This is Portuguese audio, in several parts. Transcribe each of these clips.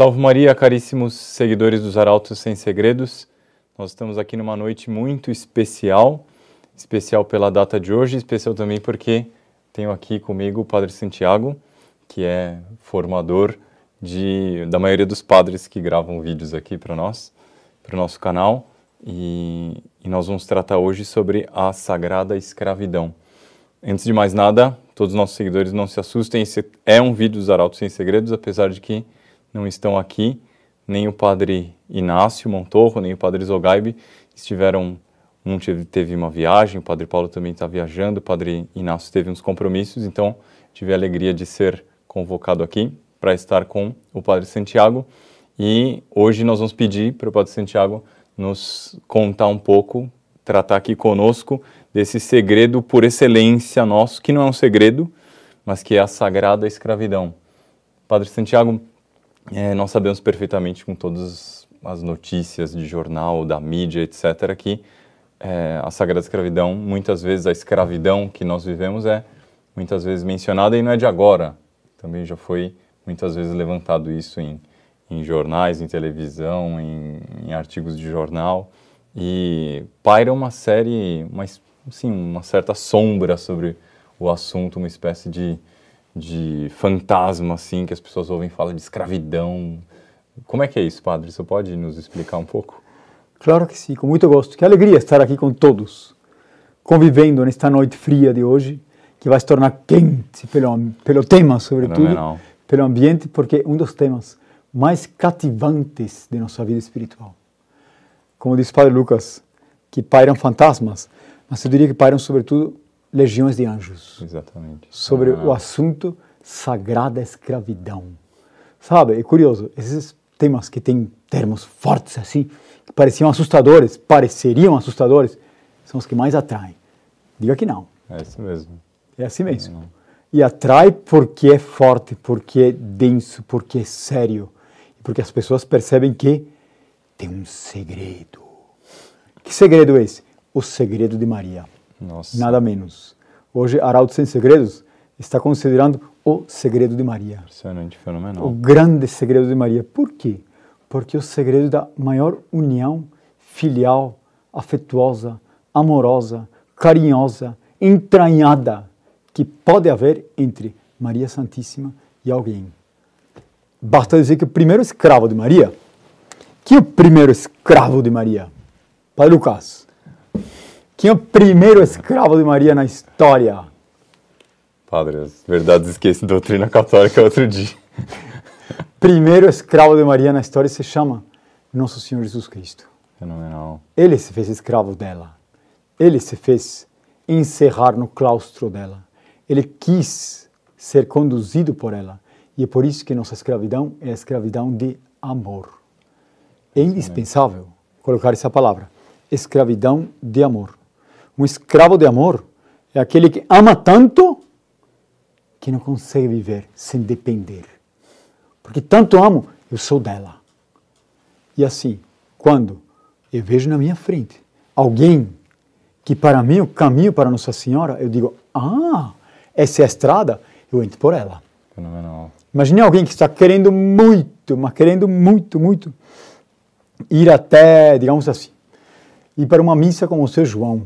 Salve Maria, caríssimos seguidores dos Arautos Sem Segredos. Nós estamos aqui numa noite muito especial, especial pela data de hoje, especial também porque tenho aqui comigo o Padre Santiago, que é formador de, da maioria dos padres que gravam vídeos aqui para nós, para o nosso canal. E, e nós vamos tratar hoje sobre a sagrada escravidão. Antes de mais nada, todos os nossos seguidores não se assustem, esse é um vídeo dos Arautos Sem Segredos, apesar de que não estão aqui, nem o padre Inácio Montorro, nem o padre Zogaibe estiveram, um teve, uma viagem, o padre Paulo também está viajando, o padre Inácio teve uns compromissos, então tive a alegria de ser convocado aqui para estar com o padre Santiago e hoje nós vamos pedir para o padre Santiago nos contar um pouco, tratar aqui conosco desse segredo por excelência nosso, que não é um segredo, mas que é a sagrada escravidão. Padre Santiago, é, nós sabemos perfeitamente com todas as notícias de jornal, da mídia, etc., que é, a sagrada escravidão, muitas vezes a escravidão que nós vivemos é muitas vezes mencionada e não é de agora. Também já foi muitas vezes levantado isso em em jornais, em televisão, em, em artigos de jornal e paira uma série, uma, assim, uma certa sombra sobre o assunto, uma espécie de, de fantasma assim que as pessoas ouvem falar de escravidão. Como é que é isso, padre? Você pode nos explicar um pouco? Claro que sim, com muito gosto. Que alegria estar aqui com todos, convivendo nesta noite fria de hoje, que vai se tornar quente pelo, pelo tema, sobretudo, pelo ambiente, porque um dos temas mais cativantes de nossa vida espiritual. Como diz o Padre Lucas, que pairam fantasmas, mas eu diria que pairam sobretudo legiões de anjos. Exatamente. Sobre ah. o assunto sagrada escravidão. Sabe, é curioso, esses temas que têm termos fortes assim, que pareciam assustadores, pareceriam assustadores, são os que mais atraem. Diga que não. É isso mesmo. É assim mesmo. E atrai porque é forte, porque é denso, porque é sério porque as pessoas percebem que tem um segredo. Que segredo é esse? O segredo de Maria. Nossa. Nada menos. Hoje, Arauto Sem Segredos está considerando o segredo de Maria. Impressionante, fenomenal. O grande segredo de Maria. Por quê? Porque o segredo da maior união filial, afetuosa, amorosa, carinhosa, entranhada que pode haver entre Maria Santíssima e alguém. Basta dizer que o primeiro escravo de Maria, quem é o primeiro escravo de Maria? Padre Lucas. Quem é o primeiro escravo de Maria na história? Padre, as verdades esquecem doutrina católica outro dia. primeiro escravo de Maria na história se chama Nosso Senhor Jesus Cristo. Fenomenal. Ele se fez escravo dela. Ele se fez encerrar no claustro dela. Ele quis ser conduzido por ela. E é por isso que nossa escravidão é a escravidão de amor. É indispensável colocar essa palavra, escravidão de amor. Um escravo de amor é aquele que ama tanto que não consegue viver sem depender. Porque tanto amo, eu sou dela. E assim, quando eu vejo na minha frente alguém que para mim o caminho para Nossa Senhora, eu digo, ah, essa é a estrada, eu entro por ela. Fenomenal. Imagine alguém que está querendo muito, mas querendo muito, muito, ir até, digamos assim, ir para uma missa com o seu João,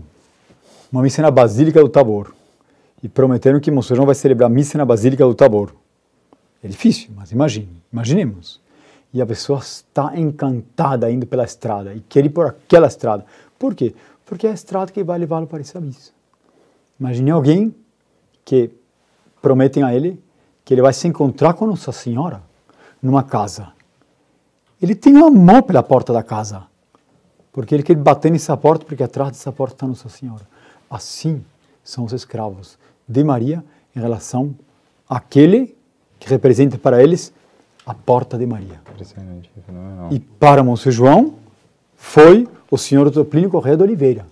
uma missa na Basílica do Tabor, e prometeram que João vai celebrar missa na Basílica do Tabor. É difícil, mas imagine, imaginemos. E a pessoa está encantada indo pela estrada e quer ir por aquela estrada. Por quê? Porque é a estrada que vai levá-lo para essa missa. Imagine alguém que prometem a ele que ele vai se encontrar com Nossa Senhora numa casa. Ele tem amor pela porta da casa, porque ele quer bater nessa porta, porque atrás dessa porta está Nossa Senhora. Assim são os escravos de Maria em relação àquele que representa para eles a porta de Maria. E para Monsenhor João foi o Senhor Toplínio Correia de Oliveira.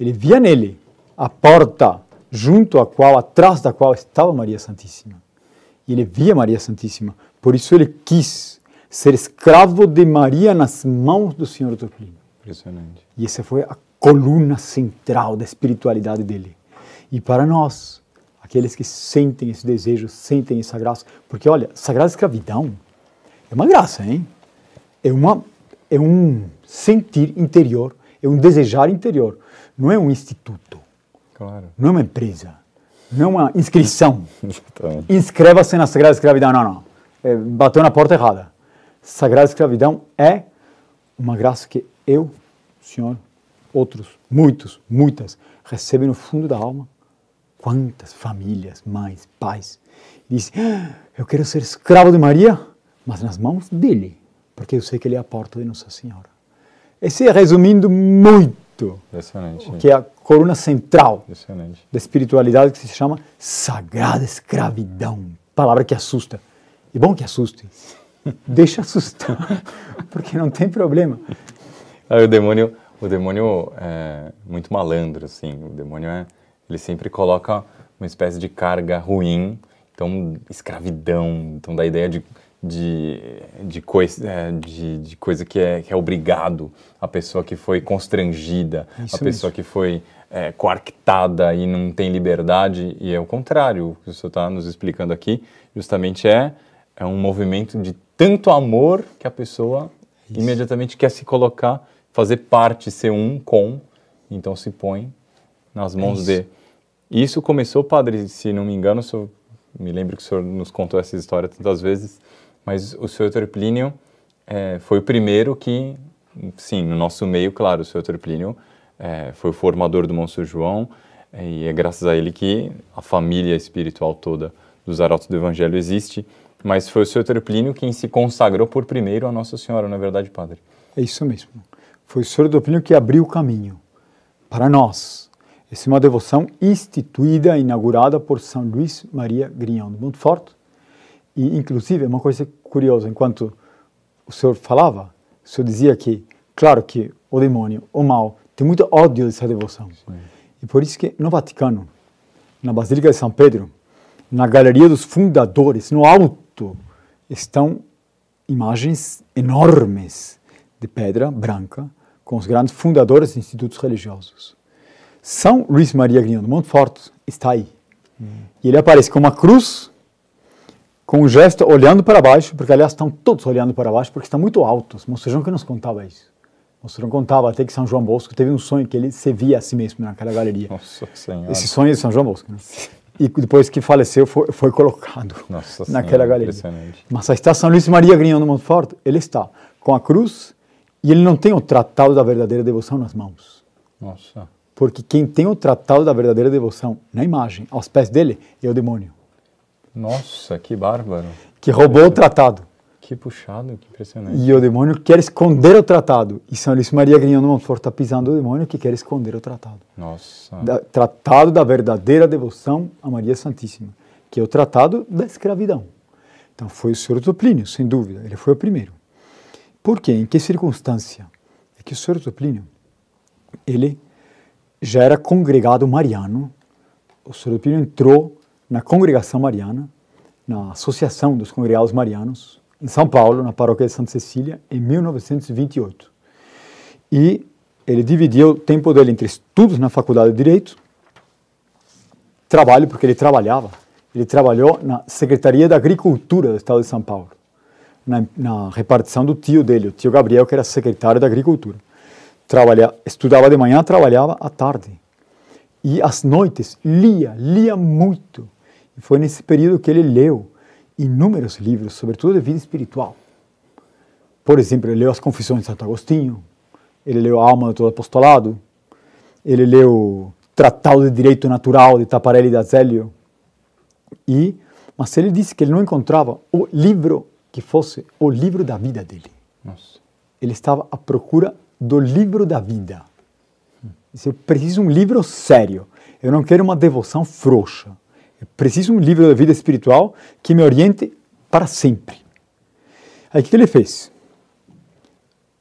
Ele via nele a porta junto à qual, atrás da qual estava Maria Santíssima. E ele via Maria Santíssima. Por isso ele quis ser escravo de Maria nas mãos do Senhor Torquilino. Impressionante. E essa foi a coluna central da espiritualidade dele. E para nós, aqueles que sentem esse desejo, sentem essa graça, porque olha, sagrada escravidão É uma graça, hein? É, uma, é um sentir interior, é um desejar interior. Não é um instituto, Claro. não é uma empresa, não é uma inscrição. Inscreva-se na Sagrada Escravidão. Não, não. É, bateu na porta errada. Sagrada Escravidão é uma graça que eu, senhor, outros, muitos, muitas, recebem no fundo da alma. Quantas famílias, mães, pais, dizem: "Ah, Eu quero ser escravo de Maria, mas nas mãos dele, porque eu sei que ele é a porta de Nossa Senhora. Esse é, resumindo muito, Impressionante. que é a coluna central da espiritualidade que se chama sagrada escravidão. Palavra que assusta. E bom que assuste. Deixa assustar, porque não tem problema. Aí o demônio, o demônio é muito malandro, assim. O demônio é, ele sempre coloca uma espécie de carga ruim, então escravidão, então da ideia de de, de, coisa, é, de, de coisa que é, que é obrigado, a pessoa que foi constrangida, Isso a pessoa que foi é, coartada e não tem liberdade, e é o contrário, o que o senhor está nos explicando aqui, justamente é, é um movimento de tanto amor que a pessoa imediatamente quer se colocar, fazer parte, ser um com, então se põe nas mãos isso. de. Isso começou, padre, se não me engano, senhor, me lembro que o senhor nos contou essa história tantas vezes, mas o senhor Plínio é, foi o primeiro que, sim, no nosso meio, claro, o senhor Plínio é, foi o formador do Monsenhor João, é, e é graças a ele que a família espiritual toda dos arautos do Evangelho existe, mas foi o senhor Plínio quem se consagrou por primeiro a Nossa Senhora, não é verdade, padre? É isso mesmo. Foi o Senhor do Plínio que abriu o caminho para nós. Essa é uma devoção instituída, inaugurada por São Luís Maria Grignon de Montfort. E, inclusive, é uma coisa curiosa, enquanto o senhor falava, o senhor dizia que, claro que o demônio, o mal, tem muito ódio dessa devoção. E por isso que no Vaticano, na Basílica de São Pedro, na Galeria dos Fundadores, no alto, estão imagens enormes de pedra branca com os grandes fundadores de institutos religiosos. São Luís Maria Grignon de Montfort está aí. E ele aparece com uma cruz, com um gesto olhando para baixo, porque aliás estão todos olhando para baixo, porque estão muito altos. Monsenhor que nos contava isso. Monsenhor contava até que São João Bosco teve um sonho que ele se via a si mesmo naquela galeria. Nossa Senhora. Esse sonho é de São João Bosco. Né? E depois que faleceu, foi, foi colocado Nossa naquela Senhora, galeria. Mas aí está São Luís Maria Grignon de Montfort, ele está com a cruz e ele não tem o tratado da verdadeira devoção nas mãos. Nossa. Porque quem tem o tratado da verdadeira devoção na imagem, aos pés dele, é o demônio, Nossa, que bárbaro. que roubou o tratado. Que puxado, que impressionante. E o demônio quer esconder o tratado. E São Luís Maria Grignon de Montfort está pisando o demônio que quer esconder o tratado. Nossa. Da, tratado da verdadeira devoção a Maria Santíssima, que é o tratado da escravidão. Então foi o Senhor Plínio, sem dúvida, ele foi o primeiro. Por quê? Em que circunstância? É que o Senhor Plínio, ele já era congregado mariano, o Senhor Plínio entrou na congregação mariana, na Associação dos Congregados Marianos, em São Paulo, na paróquia de Santa Cecília, em 1928. E ele dividia o tempo dele entre estudos na faculdade de Direito, trabalho, porque ele trabalhava. Ele trabalhou na Secretaria da Agricultura do Estado de São Paulo, na, na repartição do tio dele, o tio Gabriel, que era secretário da Agricultura. Trabalha, estudava de manhã, trabalhava à tarde. E às noites lia, lia muito. E foi nesse período que ele leu inúmeros livros, sobretudo de vida espiritual. Por exemplo, ele leu as Confissões de Santo Agostinho, ele leu a Alma do Todo Apostolado, ele leu Tratado de Direito Natural de Taparelli da Zélio. E, mas ele disse que ele não encontrava o livro que fosse o livro da vida dele. Nossa. Ele estava à procura do livro da vida. Disse, eu preciso de um livro sério. Eu não quero uma devoção frouxa. Eu preciso de um livro da vida espiritual que me oriente para sempre. Aí o que ele fez?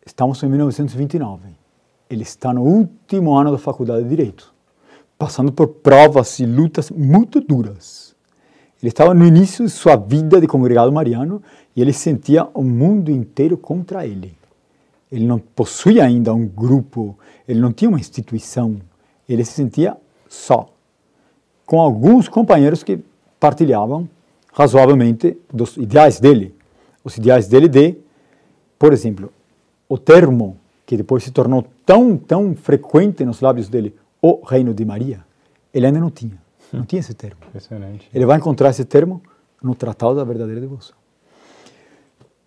Estamos em 1929. Ele está no último ano da faculdade de Direito, passando por provas e lutas muito duras. Ele estava no início de sua vida de congregado mariano e ele sentia o mundo inteiro contra ele. Ele não possuía ainda um grupo, ele não tinha uma instituição, ele se sentia só, com alguns companheiros que partilhavam razoavelmente dos ideais dele, os ideais dele de, por exemplo, o termo que depois se tornou tão, tão frequente nos lábios dele, o reino de Maria, ele ainda não tinha. Não tinha esse termo. Impressionante. Ele vai encontrar esse termo no Tratado da Verdadeira Devoção.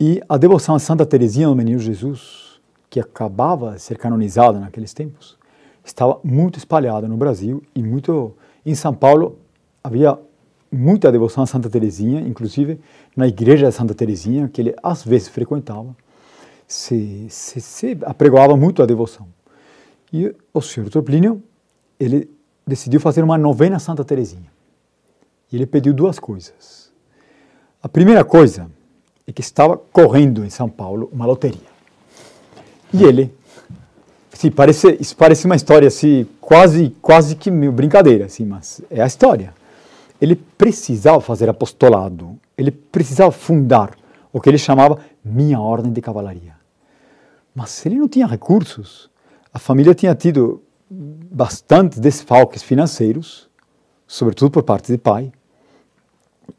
E a devoção a Santa Teresinha do Menino Jesus, que acabava de ser canonizada naqueles tempos, estava muito espalhada no Brasil e muito em São Paulo havia muita devoção a Santa Teresinha, inclusive na igreja de Santa Teresinha, que ele às vezes frequentava, se, se, se apregoava muito a devoção. E o senhor Plínio, ele decidiu fazer uma novena Santa Teresinha. E ele pediu duas coisas. A primeira coisa é que estava correndo em São Paulo uma loteria. E ele, sim, parece, isso parece uma história assim, quase, quase que brincadeira, assim, mas é a história. Ele precisava fazer apostolado, ele precisava fundar o que ele chamava minha ordem de cavalaria. Mas ele não tinha recursos. A família tinha tido bastantes desfalques financeiros, sobretudo por parte de pai.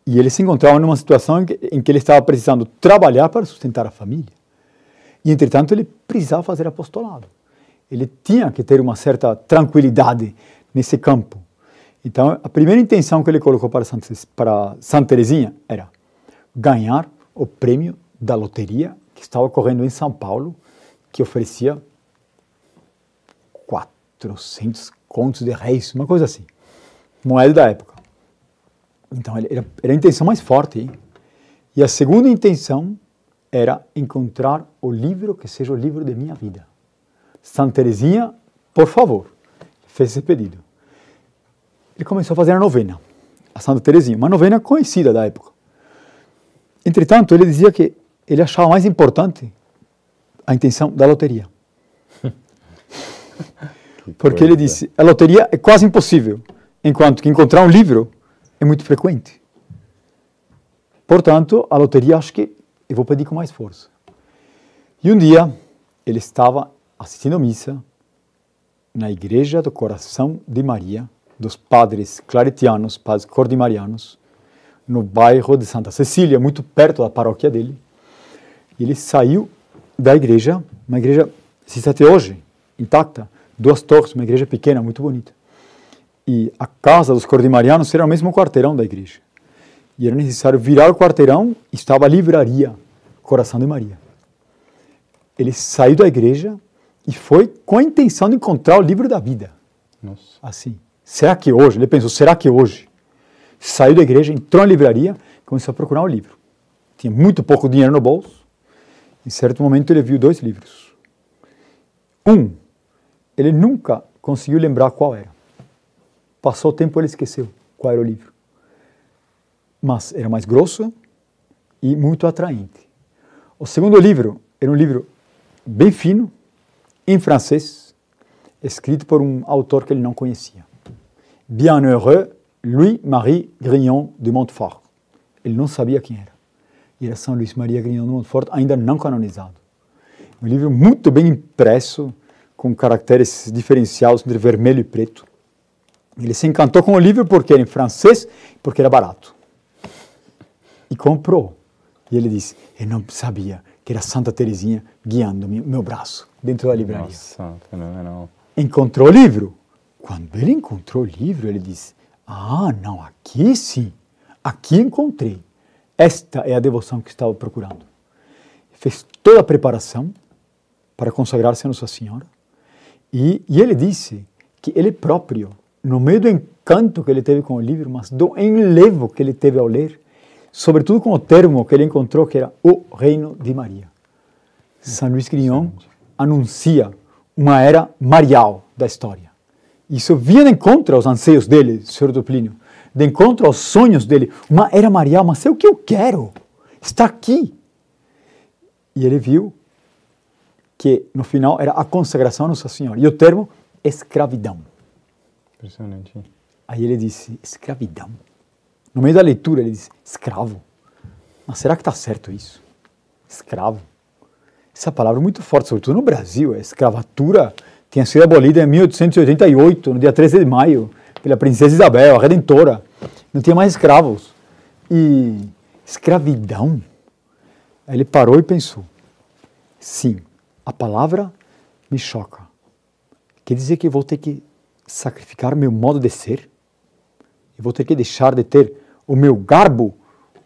E ele se encontrava numa situação em que, em que ele estava precisando trabalhar para sustentar a família. E, entretanto, ele precisava fazer apostolado. Ele tinha que ter uma certa tranquilidade nesse campo. Então, a primeira intenção que ele colocou para Santa, para Santa Teresinha era ganhar o prêmio da loteria que estava ocorrendo em São Paulo, que oferecia 400 contos de reis, uma coisa assim, moeda da época. Então, era, era a intenção mais forte. Hein? E a segunda intenção era encontrar o livro que seja o livro de minha vida. Santa Teresinha, por favor, fez esse pedido. Ele começou a fazer a novena, a Santa Teresinha, uma novena conhecida da época. Entretanto, ele dizia que ele achava mais importante a intenção da loteria. Porque ele disse, a loteria é quase impossível, enquanto que encontrar um livro é muito frequente. Portanto, a loteria acho que eu vou pedir com mais força. E um dia, ele estava assistindo a missa na Igreja do Coração de Maria, dos padres claretianos, padres cordimarianos, no bairro de Santa Cecília, muito perto da paróquia dele. E ele saiu da igreja, uma igreja existe até hoje, intacta, duas torres, uma igreja pequena, muito bonita. E a casa dos cordimarianos era o mesmo quarteirão da igreja. E era necessário virar o quarteirão estava a livraria Coração de Maria. Ele saiu da igreja e foi com a intenção de encontrar o livro da vida. Nossa. Assim. Será que hoje? Ele pensou, será que hoje? Saiu da igreja, entrou na livraria, começou a procurar o um livro. Tinha muito pouco dinheiro no bolso. Em certo momento ele viu dois livros. Um, ele nunca conseguiu lembrar qual era. Passou o tempo ele esqueceu qual era o livro. Mas era mais grosso e muito atraente. O segundo livro era um livro bem fino, em francês, escrito por um autor que ele não conhecia. Bienheureux Louis-Marie Grignon de Montfort. Ele não sabia quem era. E era São Luís Maria Grignon de Montfort, ainda não canonizado. Um livro muito bem impresso, com caracteres diferenciados entre vermelho e preto. Ele se encantou com o livro porque era em francês, porque era barato. E comprou. E ele disse: Eu não sabia que era Santa Teresinha guiando meu braço dentro da livraria. Nossa, fenomenal. Encontrou o livro. Quando ele encontrou o livro, ele disse: Ah, não, aqui sim. Aqui encontrei. Esta é a devoção que estava procurando. Fez toda a preparação para consagrar-se a Nossa Senhora. E, e ele disse que ele próprio no meio do encanto que ele teve com o livro, mas do enlevo que ele teve ao ler, sobretudo com o termo que ele encontrou, que era o reino de Maria. São Luís Grignon anuncia uma era marial da história. Isso vinha de encontro aos anseios dele, Senhor Duplínio, de encontro aos sonhos dele. Uma era marial, mas é o que eu quero. Está aqui. E ele viu que no final era a consagração a Nossa Senhora. E o termo escravidão. Impressionante. Aí ele disse, escravidão. No meio da leitura ele disse, escravo. Mas será que está certo isso? Escravo. Essa palavra é muito forte, sobretudo no Brasil. A escravatura tinha sido abolida em 1888, no dia 13 de maio, pela princesa Isabel, a Redentora. Não tinha mais escravos. E escravidão. Aí ele parou e pensou: sim, a palavra me choca. Quer dizer que vou ter que sacrificar meu modo de ser? Eu vou ter que deixar de ter o meu garbo,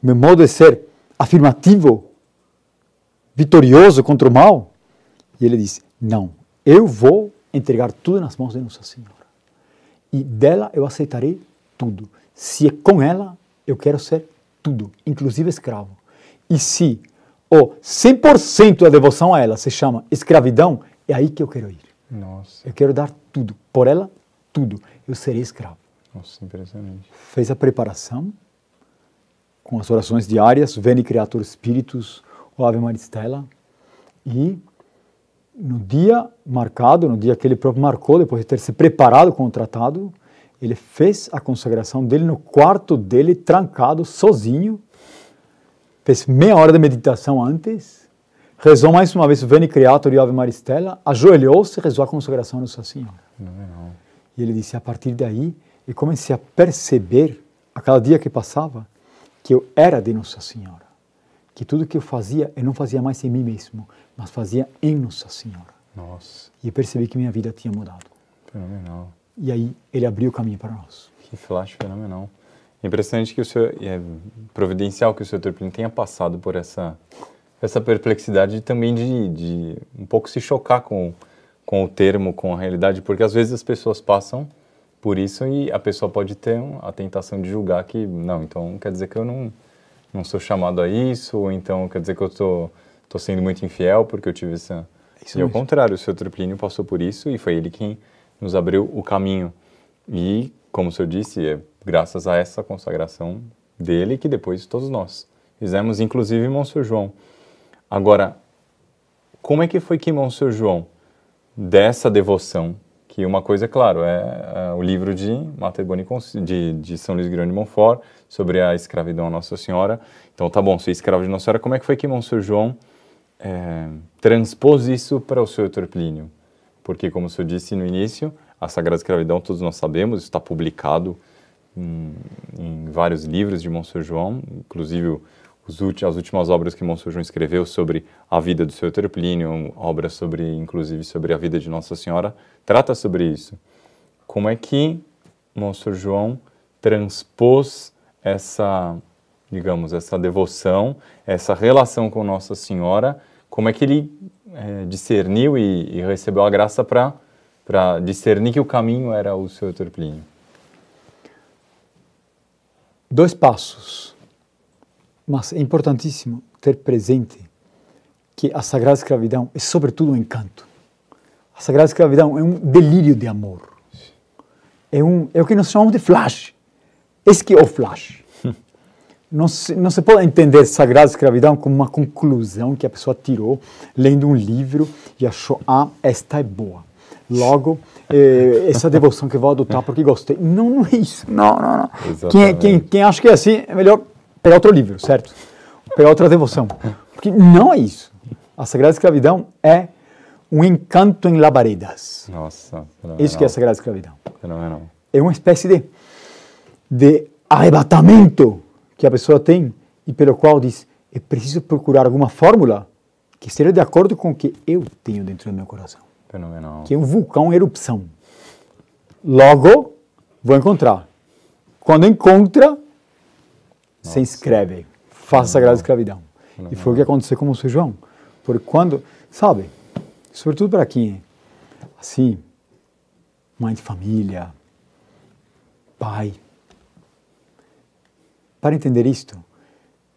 o meu modo de ser afirmativo, vitorioso contra o mal? E ele disse: Não, eu vou entregar tudo nas mãos de Nossa Senhora. E dela eu aceitarei tudo. Se é com ela, eu quero ser tudo, inclusive escravo. E se o 100% da devoção a ela se chama escravidão, é aí que eu quero ir. Nossa. Eu quero dar tudo. Por ela, tudo. Eu serei escravo. Nossa, impressionante. Fez a preparação com as orações diárias, Veni Creator Spiritus, o Ave Maristela, e no dia marcado, no dia que ele próprio marcou, depois de ter se preparado com o tratado, ele fez a consagração dele no quarto dele, trancado, sozinho, fez meia hora de meditação antes, rezou mais uma vez o Veni Creator e Ave Maristela, ajoelhou-se e rezou a consagração a Nossa Senhora. Não, não. E ele disse, a partir daí, eu comecei a perceber, a cada dia que passava, que eu era de Nossa Senhora. Que tudo que eu fazia, eu não fazia mais em mim mesmo, mas fazia em Nossa Senhora. Nossa, E eu percebi que minha vida tinha mudado. fenomenal. E aí ele abriu o caminho para nós. Que flash fenomenal. É impressionante que o senhor, é providencial que o senhor Turpin tenha passado por essa, essa perplexidade também de, de um pouco se chocar com, com o termo, com a realidade, porque às vezes as pessoas passam por isso e a pessoa pode ter a tentação de julgar que, não, então quer dizer que eu não, não sou chamado a isso, ou então quer dizer que eu estou tô, tô sendo muito infiel porque eu tive essa... Isso e ao mesmo. contrário, o senhor Turplínio passou por isso e foi ele quem nos abriu o caminho. E, como o senhor disse, é graças a essa consagração dele que depois todos nós fizemos, inclusive Monsenhor João. Agora, como é que foi que Monsenhor João, dessa devoção, que uma coisa, é claro, é, é o livro de Mater Boni Conci- de, de São Luís Grande de Montfort, sobre a escravidão a Nossa Senhora. Então, tá bom, ser escravo de Nossa Senhora, como é que foi que Monsenhor João é, transpôs isso para o senhor Plínio? Porque, como o senhor disse no início, a Sagrada Escravidão, todos nós sabemos, está publicado em, em vários livros de Monsenhor João, inclusive os ulti- as últimas obras que Monsenhor João escreveu sobre a vida do seu Plínio, obras sobre, inclusive, sobre a vida de Nossa Senhora, trata sobre isso. Como é que Monsenhor João transpôs essa, digamos, essa devoção, essa relação com Nossa Senhora, como é que ele eh, discerniu e, e recebeu a graça para para discernir que o caminho era o seu Plínio? Dois passos. Mas é importantíssimo ter presente que a Sagrada Escravidão é, sobretudo, um encanto. A Sagrada Escravidão é um delírio de amor. É, um, é o que nós chamamos de flash. Esse que é o flash. Não se, não se pode entender Sagrada Escravidão como uma conclusão que a pessoa tirou lendo um livro e achou, ah, esta é boa. Logo, eh, essa devoção que vou adotar porque gostei. Não, não é isso. Não, não, não. Quem, quem, quem acha que é assim, é melhor pegar outro livro, certo? Pegar outra devoção. Porque não é isso. A Sagrada Escravidão é um encanto em labaredas. Nossa, Isso que é a Sagrada Escravidão. fenomenal. É uma espécie de, de arrebatamento que a pessoa tem e pelo qual diz: é preciso procurar alguma fórmula que esteja de acordo com o que eu tenho dentro do meu coração, Fenomenal. que é um vulcão em erupção. Logo, vou encontrar. Quando encontra, se inscreve, faça a Sagrada Escravidão. E foi o que aconteceu com o São João. Porque quando, sabe, sobretudo para quem é assim, mãe de família, pai. Para entender isto,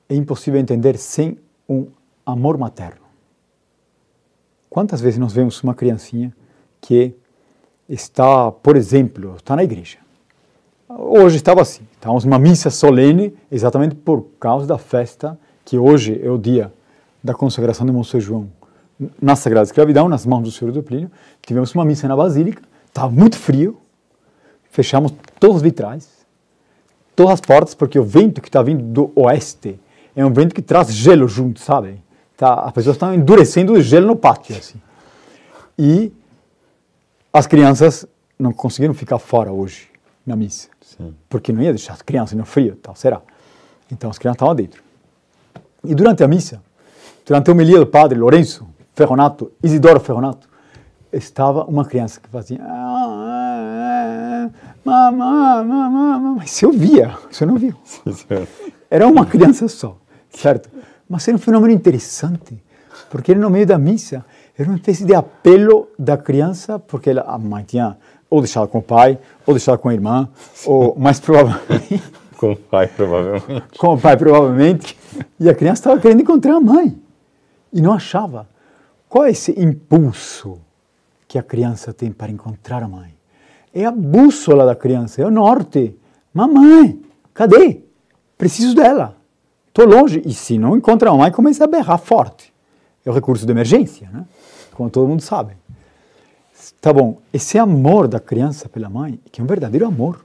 é impossível entender sem um amor materno. Quantas vezes nós vemos uma criancinha que está, por exemplo, está na igreja. Hoje estava assim, estávamos numa missa solene, exatamente por causa da festa, que hoje é o dia da consagração de Monsenhor João na Sagrada Escravidão, nas mãos do Senhor do Plínio. Tivemos uma missa na Basílica, estava muito frio, fechamos todos os vitrais, todas as portas, porque o vento que está vindo do oeste é um vento que traz gelo junto, sabe? Tá, as pessoas estão endurecendo o gelo no pátio, assim. E as crianças não conseguiram ficar fora hoje, na missa. Sim. Porque não ia deixar as crianças no frio, tal, será? Então as crianças estavam dentro. E durante a missa, durante a homilia do padre Lourenço Ferronato, Isidoro Ferronato, estava uma criança que fazia mamãe, mamãe, mas você ouvia, você não viu. Era uma criança só, certo? Mas era um fenômeno interessante, porque no meio da missa era uma espécie de apelo da criança, porque ela, a mãe tinha ou deixado com o pai, ou deixado com a irmã, ou mais provavelmente... com o pai, provavelmente. Com o pai, provavelmente. E a criança estava querendo encontrar a mãe. E não achava. Qual é esse impulso que a criança tem para encontrar a mãe? É a bússola da criança, é o norte. Mamãe, cadê? Preciso dela. Estou longe. E se não encontra a mãe, começa a berrar forte. É o recurso de emergência, né? como todo mundo sabe. Tá bom, esse amor da criança pela mãe, que é um verdadeiro amor.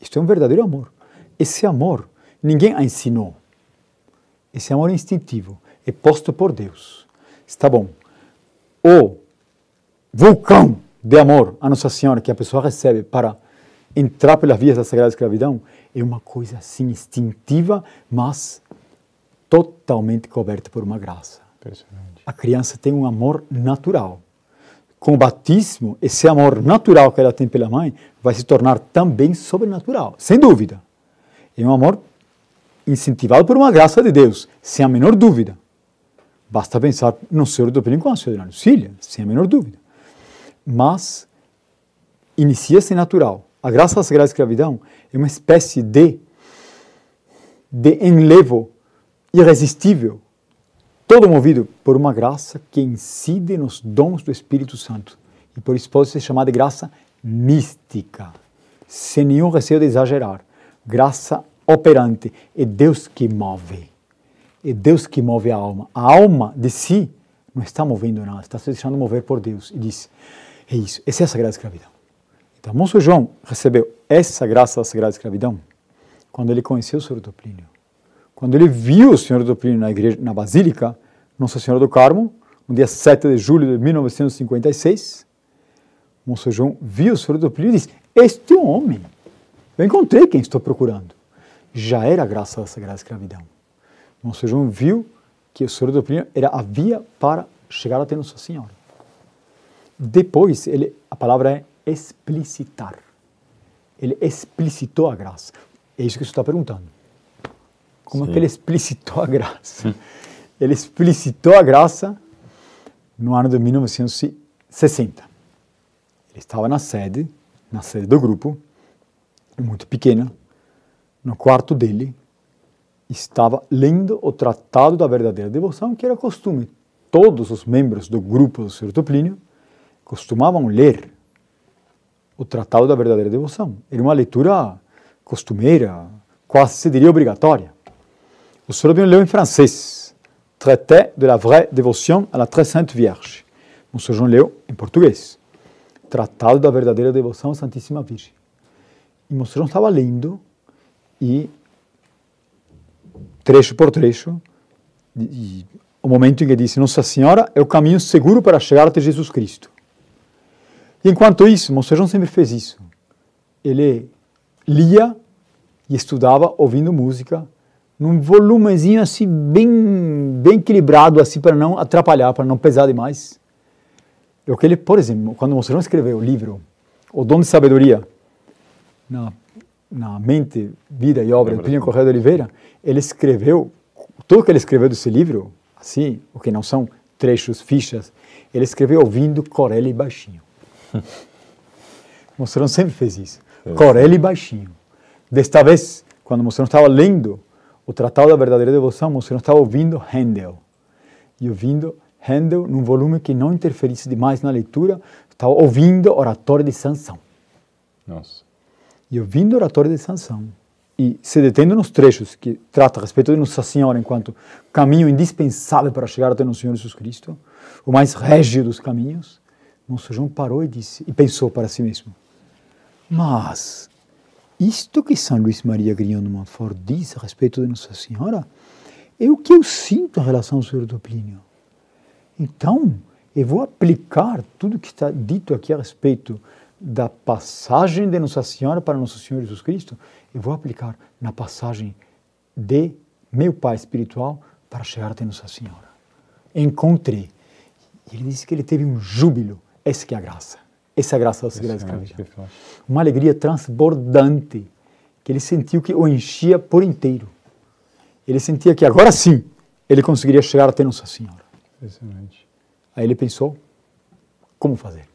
Isto é um verdadeiro amor. Esse amor, ninguém a ensinou. Esse amor é instintivo, é posto por Deus. Está bom. O vulcão de amor a Nossa Senhora que a pessoa recebe para entrar pelas vias da Sagrada Escravidão é uma coisa assim instintiva, mas totalmente coberta por uma graça. A criança tem um amor natural. Com o batismo, esse amor natural que ela tem pela mãe vai se tornar também sobrenatural, sem dúvida. É um amor incentivado por uma graça de Deus, sem a menor dúvida. Basta pensar no Senhor do Pentecoste, Dona Lucília, sem a menor dúvida. Mas inicia-se natural. A graça da Sagrada Escravidão é uma espécie de, de enlevo irresistível, todo movido por uma graça que incide nos dons do Espírito Santo. E por isso pode ser chamada de graça mística, sem nenhum receio de exagerar. Graça operante. É Deus que move. É Deus que move a alma. A alma de si não está movendo nada, está se deixando mover por Deus. E diz: é isso, essa é a Sagrada Escravidão. Então, Monsenhor João recebeu essa graça da Sagrada Escravidão quando ele conheceu o Senhor do. Quando ele viu o Senhor do na, igreja, na Basílica, Nossa Senhora do Carmo, no dia 7 de julho de 1956, Monsenhor João viu o Senhor do e disse: Este homem, eu encontrei quem estou procurando. Já era a graça da Sagrada Escravidão. Monsenhor João viu que o Senhor do era a via para chegar até Nossa Senhora. Depois, ele, a palavra é explicitar. Ele explicitou a graça. É isso que você está perguntando. Como Sim. é que ele explicitou a graça? Ele explicitou a graça no ano de 1960. Ele estava na sede, na sede do grupo, muito pequena, no quarto dele, estava lendo o Tratado da Verdadeira Devoção, que era costume. Todos os membros do grupo do Sr. Plínio costumavam ler o Tratado da Verdadeira Devoção. Era uma leitura costumeira, quase se diria obrigatória. O. Plínio leu em francês, Traité de la vraie dévotion à la très sainte Vierge. O. João leu em português, Tratado da Verdadeira Devoção à Santíssima Virgem. E o. João estava lendo e trecho por trecho, e, o momento em que disse Nossa Senhora é o caminho seguro para chegar até Jesus Cristo. E enquanto isso, Monsenhor sempre fez isso. Ele lia e estudava ouvindo música num volumezinho assim bem bem equilibrado assim para não atrapalhar, para não pesar demais. Eu que ele, por exemplo, quando Monsenhor escreveu o livro O Dom de Sabedoria na na mente, vida e obra de Plínio Correia de Oliveira, ele escreveu, tudo que ele escreveu desse livro, assim, o que não são trechos, fichas, ele escreveu ouvindo Corelli baixinho. Mostrão sempre fez isso. É. Corelli baixinho. Desta vez, quando Mostrão estava lendo o Tratado da Verdadeira Devoção, Mostrão estava ouvindo Handel. E ouvindo Handel num volume que não interferisse demais na leitura, estava ouvindo Oratório de Sansão. Nossa. E ouvindo o oratório de Sansão e se detendo nos trechos que trata a respeito de Nossa Senhora enquanto caminho indispensável para chegar até o Senhor Jesus Cristo, o mais régio dos caminhos, Nosso João parou e disse e pensou para si mesmo: Mas isto que São Luís Maria Grignon de Montfort diz a respeito de Nossa Senhora é o que eu sinto em relação ao Senhor do Plínio. Então, eu vou aplicar tudo que está dito aqui a respeito da passagem de Nossa Senhora para Nosso Senhor Jesus Cristo, eu vou aplicar na passagem de meu Pai espiritual para chegar até Nossa Senhora. encontrei. E ele disse que ele teve um júbilo. Essa que é a graça. Essa é a graça da Segredo da Impressionante, Escravidão. que flash. Uma alegria transbordante que ele sentiu que o enchia por inteiro. Ele sentia que agora sim ele conseguiria chegar até Nossa Senhora. Impressionante. Aí ele pensou: como fazer?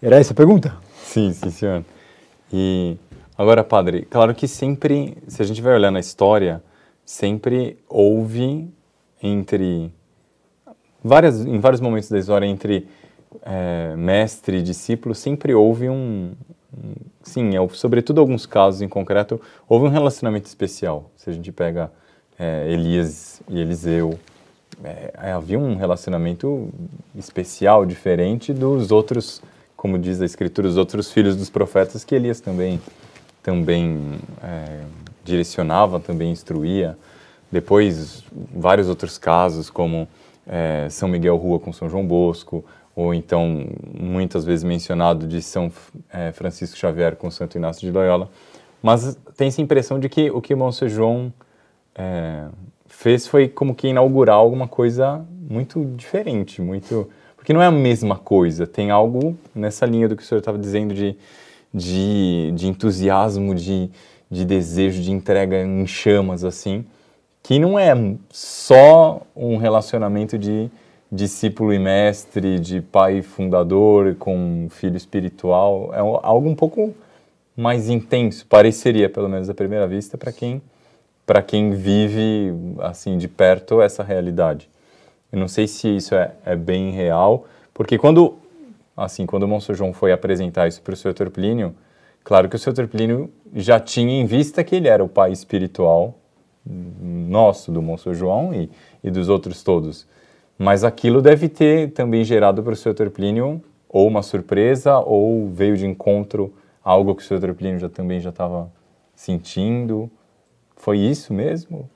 Era essa a pergunta? Sim, sim, senhor. E agora, padre, claro que sempre, se a gente vai olhar na história, sempre houve entre várias, em vários momentos da história entre eh, mestre e discípulo, sempre houve um, um sim, é, sobretudo alguns casos em concreto, houve um relacionamento especial. Se a gente pega eh, Elias e Eliseu, é, havia um relacionamento especial, diferente dos outros, como diz a escritura, os outros filhos dos profetas que Elias também também é, direcionava, também instruía. Depois, vários outros casos, como é, São Miguel Rua com São João Bosco, ou então, muitas vezes mencionado, de São é, Francisco Xavier com Santo Inácio de Loyola. Mas tem-se a impressão de que o que Monsenhor João é, fez foi como que inaugurar alguma coisa muito diferente, muito porque não é a mesma coisa. Tem algo nessa linha do que o senhor estava dizendo de, de, de entusiasmo, de, de desejo, de entrega em chamas assim, que não é só um relacionamento de discípulo e mestre, de pai fundador com filho espiritual, é algo um pouco mais intenso, pareceria pelo menos à primeira vista para quem para quem vive assim de perto essa realidade. Eu não sei se isso é, é bem real, porque quando assim quando o Monsenhor João foi apresentar isso para o Sr. Plínio, claro que o Sr. Plínio já tinha em vista que ele era o pai espiritual nosso, do Monsenhor João e, e dos outros todos. Mas aquilo deve ter também gerado para o Sr. Plínio ou uma surpresa ou veio de encontro algo que o Sr. Plínio já também já estava sentindo. Foi isso mesmo?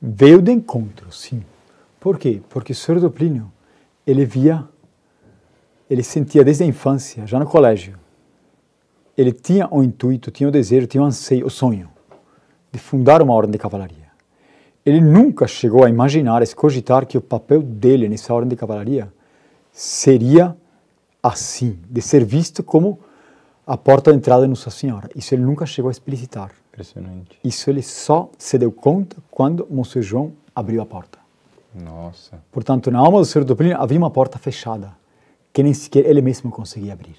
Veio de encontro, sim. Por quê? Porque o Sr. Plínio, ele via, ele sentia desde a infância, já no colégio, ele tinha o intuito, tinha o desejo, tinha o anseio, o sonho de fundar uma ordem de cavalaria. Ele nunca chegou a imaginar, a escogitar que o papel dele nessa ordem de cavalaria seria assim, de ser visto como a porta de entrada de Nossa Senhora. Isso ele nunca chegou a explicitar. Impressionante. Isso ele só se deu conta quando Monsenhor João abriu a porta. Nossa. Portanto, na alma do Senhor Plínio havia uma porta fechada, que nem sequer ele mesmo conseguia abrir.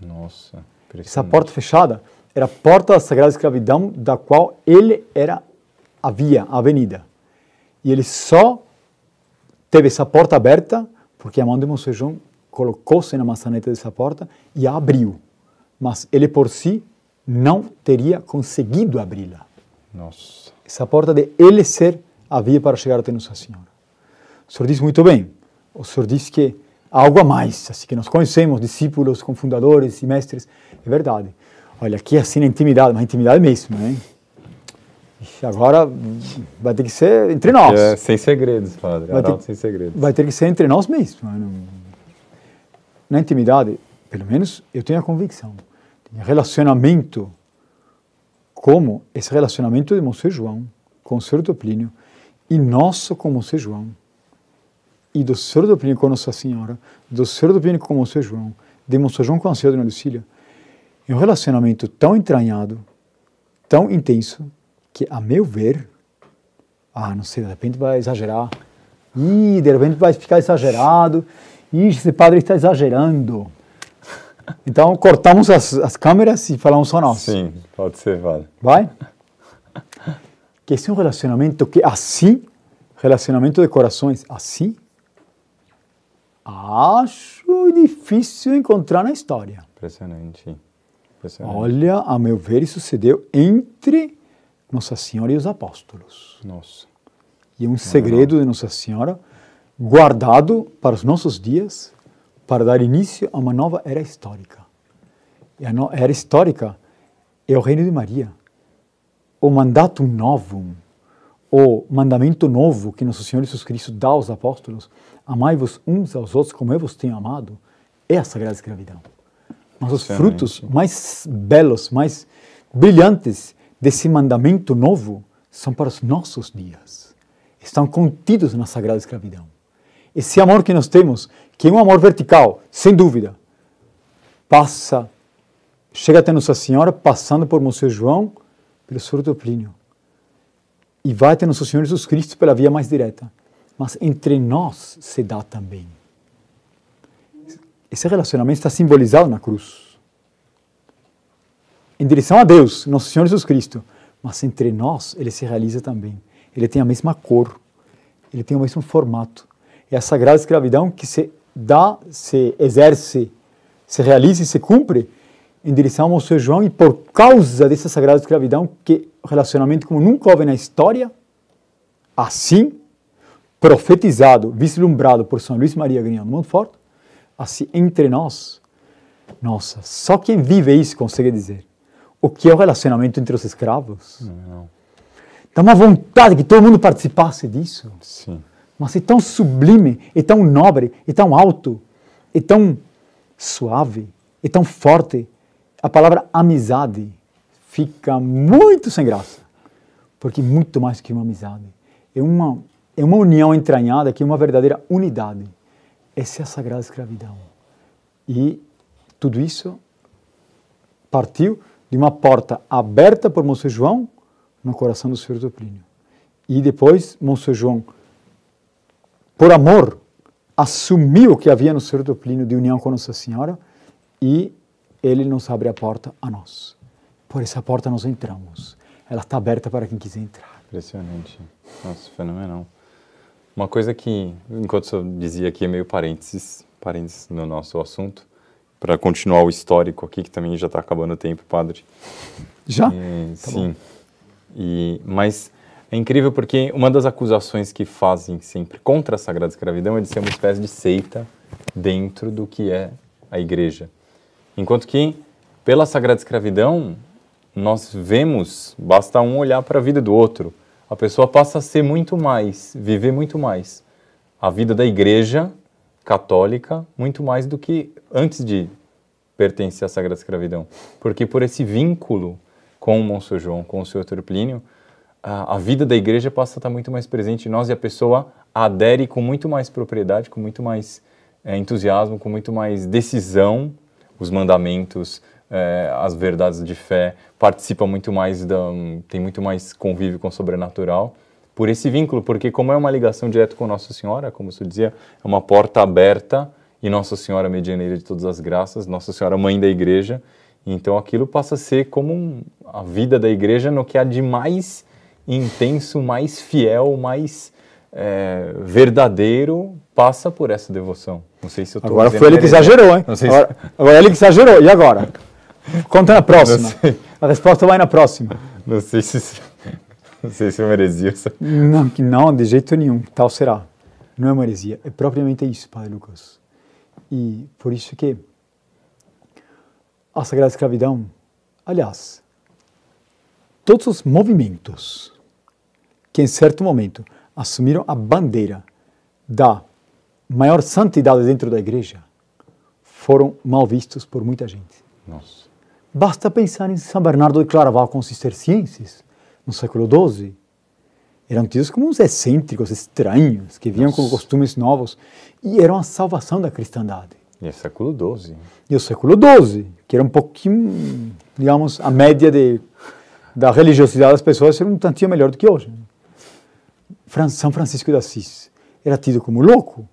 Nossa. Essa porta fechada era a porta da Sagrada Escravidão, da qual ele era a via, a avenida. E ele só teve essa porta aberta porque a mão de Monsenhor João colocou-se na maçaneta dessa porta e a abriu. Mas ele por si não teria conseguido abri-la. Nossa. Essa porta de ele ser a via para chegar até Nossa Senhora. O senhor diz muito bem. O senhor diz que há algo a mais, assim que nós conhecemos discípulos, confundadores e mestres. É verdade. Olha, aqui é assim na intimidade, mas intimidade mesmo, né? Ixi, Agora vai ter que ser entre nós. É, sem segredos, padre. Vai ter- sem segredos. Vai ter que ser entre nós mesmos. né? Não- Na intimidade, pelo menos eu tenho a convicção, tem relacionamento como esse relacionamento de Monsenhor João com o Senhor Plínio e nosso com Monsenhor João e do Senhor Plínio com Nossa Senhora, do Senhor Plínio com Monsenhor João, de Monsenhor João com a Senhora de Lucília, é um relacionamento tão entranhado, tão intenso, que, a meu ver, ah, não sei, de repente vai exagerar. Ih, de repente vai ficar exagerado. Ih, esse padre está exagerando. Então, cortamos as, as câmeras e falamos só nós. Sim, pode ser, padre. Vai? Que esse é um relacionamento que assim, relacionamento de corações, assim, acho difícil encontrar na história. Impressionante. Impressionante. Olha, a meu ver, isso se deu entre Nossa Senhora e os apóstolos. Nossa. E é um segredo de Nossa Senhora guardado para os nossos dias, para dar início a uma nova era histórica. E a era histórica é o reino de Maria. O mandato novo, o mandamento novo que Nosso Senhor Jesus Cristo dá aos apóstolos, amai-vos uns aos outros como eu vos tenho amado, é a sagrada escravidão. Mas os frutos mais belos, mais brilhantes desse mandamento novo são para os nossos dias. estão contidos na sagrada escravidão. Esse amor que nós temos, que é um amor vertical, sem dúvida, passa, chega até Nossa Senhora, passando por Monsenhor João, pelo Sr. Plínio, e vai até Nosso Senhor Jesus Cristo pela via mais direta. Mas entre nós se dá também. Esse relacionamento está simbolizado na cruz. Em direção a Deus, Nosso Senhor Jesus Cristo. Mas entre nós ele se realiza também. Ele tem a mesma cor, ele tem o mesmo formato. É a sagrada escravidão que se dá, se exerce, se realiza e se cumpre em direção ao Senhor João e por causa dessa sagrada escravidão que relacionamento como nunca houve na história, assim, profetizado, vislumbrado por São Luís Maria Grignano Montfort, assim entre nós, nossa, só quem vive isso consegue dizer o que é o relacionamento entre os escravos. Não. Dá uma vontade que todo mundo participasse disso. Sim. Mas é tão sublime, é tão nobre, é tão alto, é tão suave, é tão forte. A palavra amizade fica muito sem graça, porque muito mais que uma amizade. É uma, é uma união entranhada que é uma verdadeira unidade. Essa é a sagrada escravidão. E tudo isso partiu de uma porta aberta por Monsenhor João no coração do Senhor do Plínio. E depois, Monsenhor João, por amor, assumiu o que havia no Senhor do Plínio de união com Nossa Senhora e ele nos abre a porta a nós. Por essa porta nós entramos. Ela está aberta para quem quiser entrar. Impressionante. Nossa, fenomenal. Uma coisa que, enquanto eu dizia aqui, é meio parênteses, parênteses no nosso assunto, para continuar o histórico aqui, que também já está acabando o tempo, padre. Já? E, tá sim. E, mas é incrível porque uma das acusações que fazem sempre contra a Sagrada Escravidão é de ser uma espécie de seita dentro do que é a igreja. Enquanto que, pela Sagrada Escravidão, nós vemos, basta um olhar para a vida do outro. A pessoa passa a ser muito mais, viver muito mais a vida da igreja católica muito mais do que antes de pertencer à Sagrada Escravidão. Porque por esse vínculo com o Monsenhor João, com o Senhor Plínio, a, a, vida da igreja passa a estar muito mais presente em nós e a pessoa adere com muito mais propriedade, com muito mais é, entusiasmo, com muito mais decisão, os mandamentos, é, as verdades de fé, participa muito mais, da, tem muito mais convívio com o sobrenatural por esse vínculo, porque como é uma ligação direta com Nossa Senhora, como você dizia, é uma porta aberta e Nossa Senhora medianeira de todas as graças, Nossa Senhora mãe da igreja, então aquilo passa a ser como um, a vida da igreja no que há de mais intenso, mais fiel, mais é, verdadeiro passa por essa devoção. Não sei se eu tô Agora foi ele que exagerou, hein? Agora, se... agora ele que exagerou. E agora? Conta na próxima. A resposta vai na próxima. Não sei se não sei se é uma heresia. Não, não, de jeito nenhum. Tal será. Não é uma heresia. É propriamente isso, Padre Lucas. E por isso que a Sagrada Escravidão, aliás, todos os movimentos que em certo momento assumiram a bandeira da maior santidade dentro da igreja foram mal vistos por muita gente. Nossa. Basta pensar em São Bernardo de Claraval com os cistercienses no século XII, eram tidos como uns excêntricos, estranhos, que vinham Nossa. com costumes novos e eram a salvação da cristandade. E é século XII. E o século XII, que era um pouquinho, digamos, a média de, da religiosidade das pessoas era um tantinho melhor do que hoje. São Francisco de Assis era tido como louco.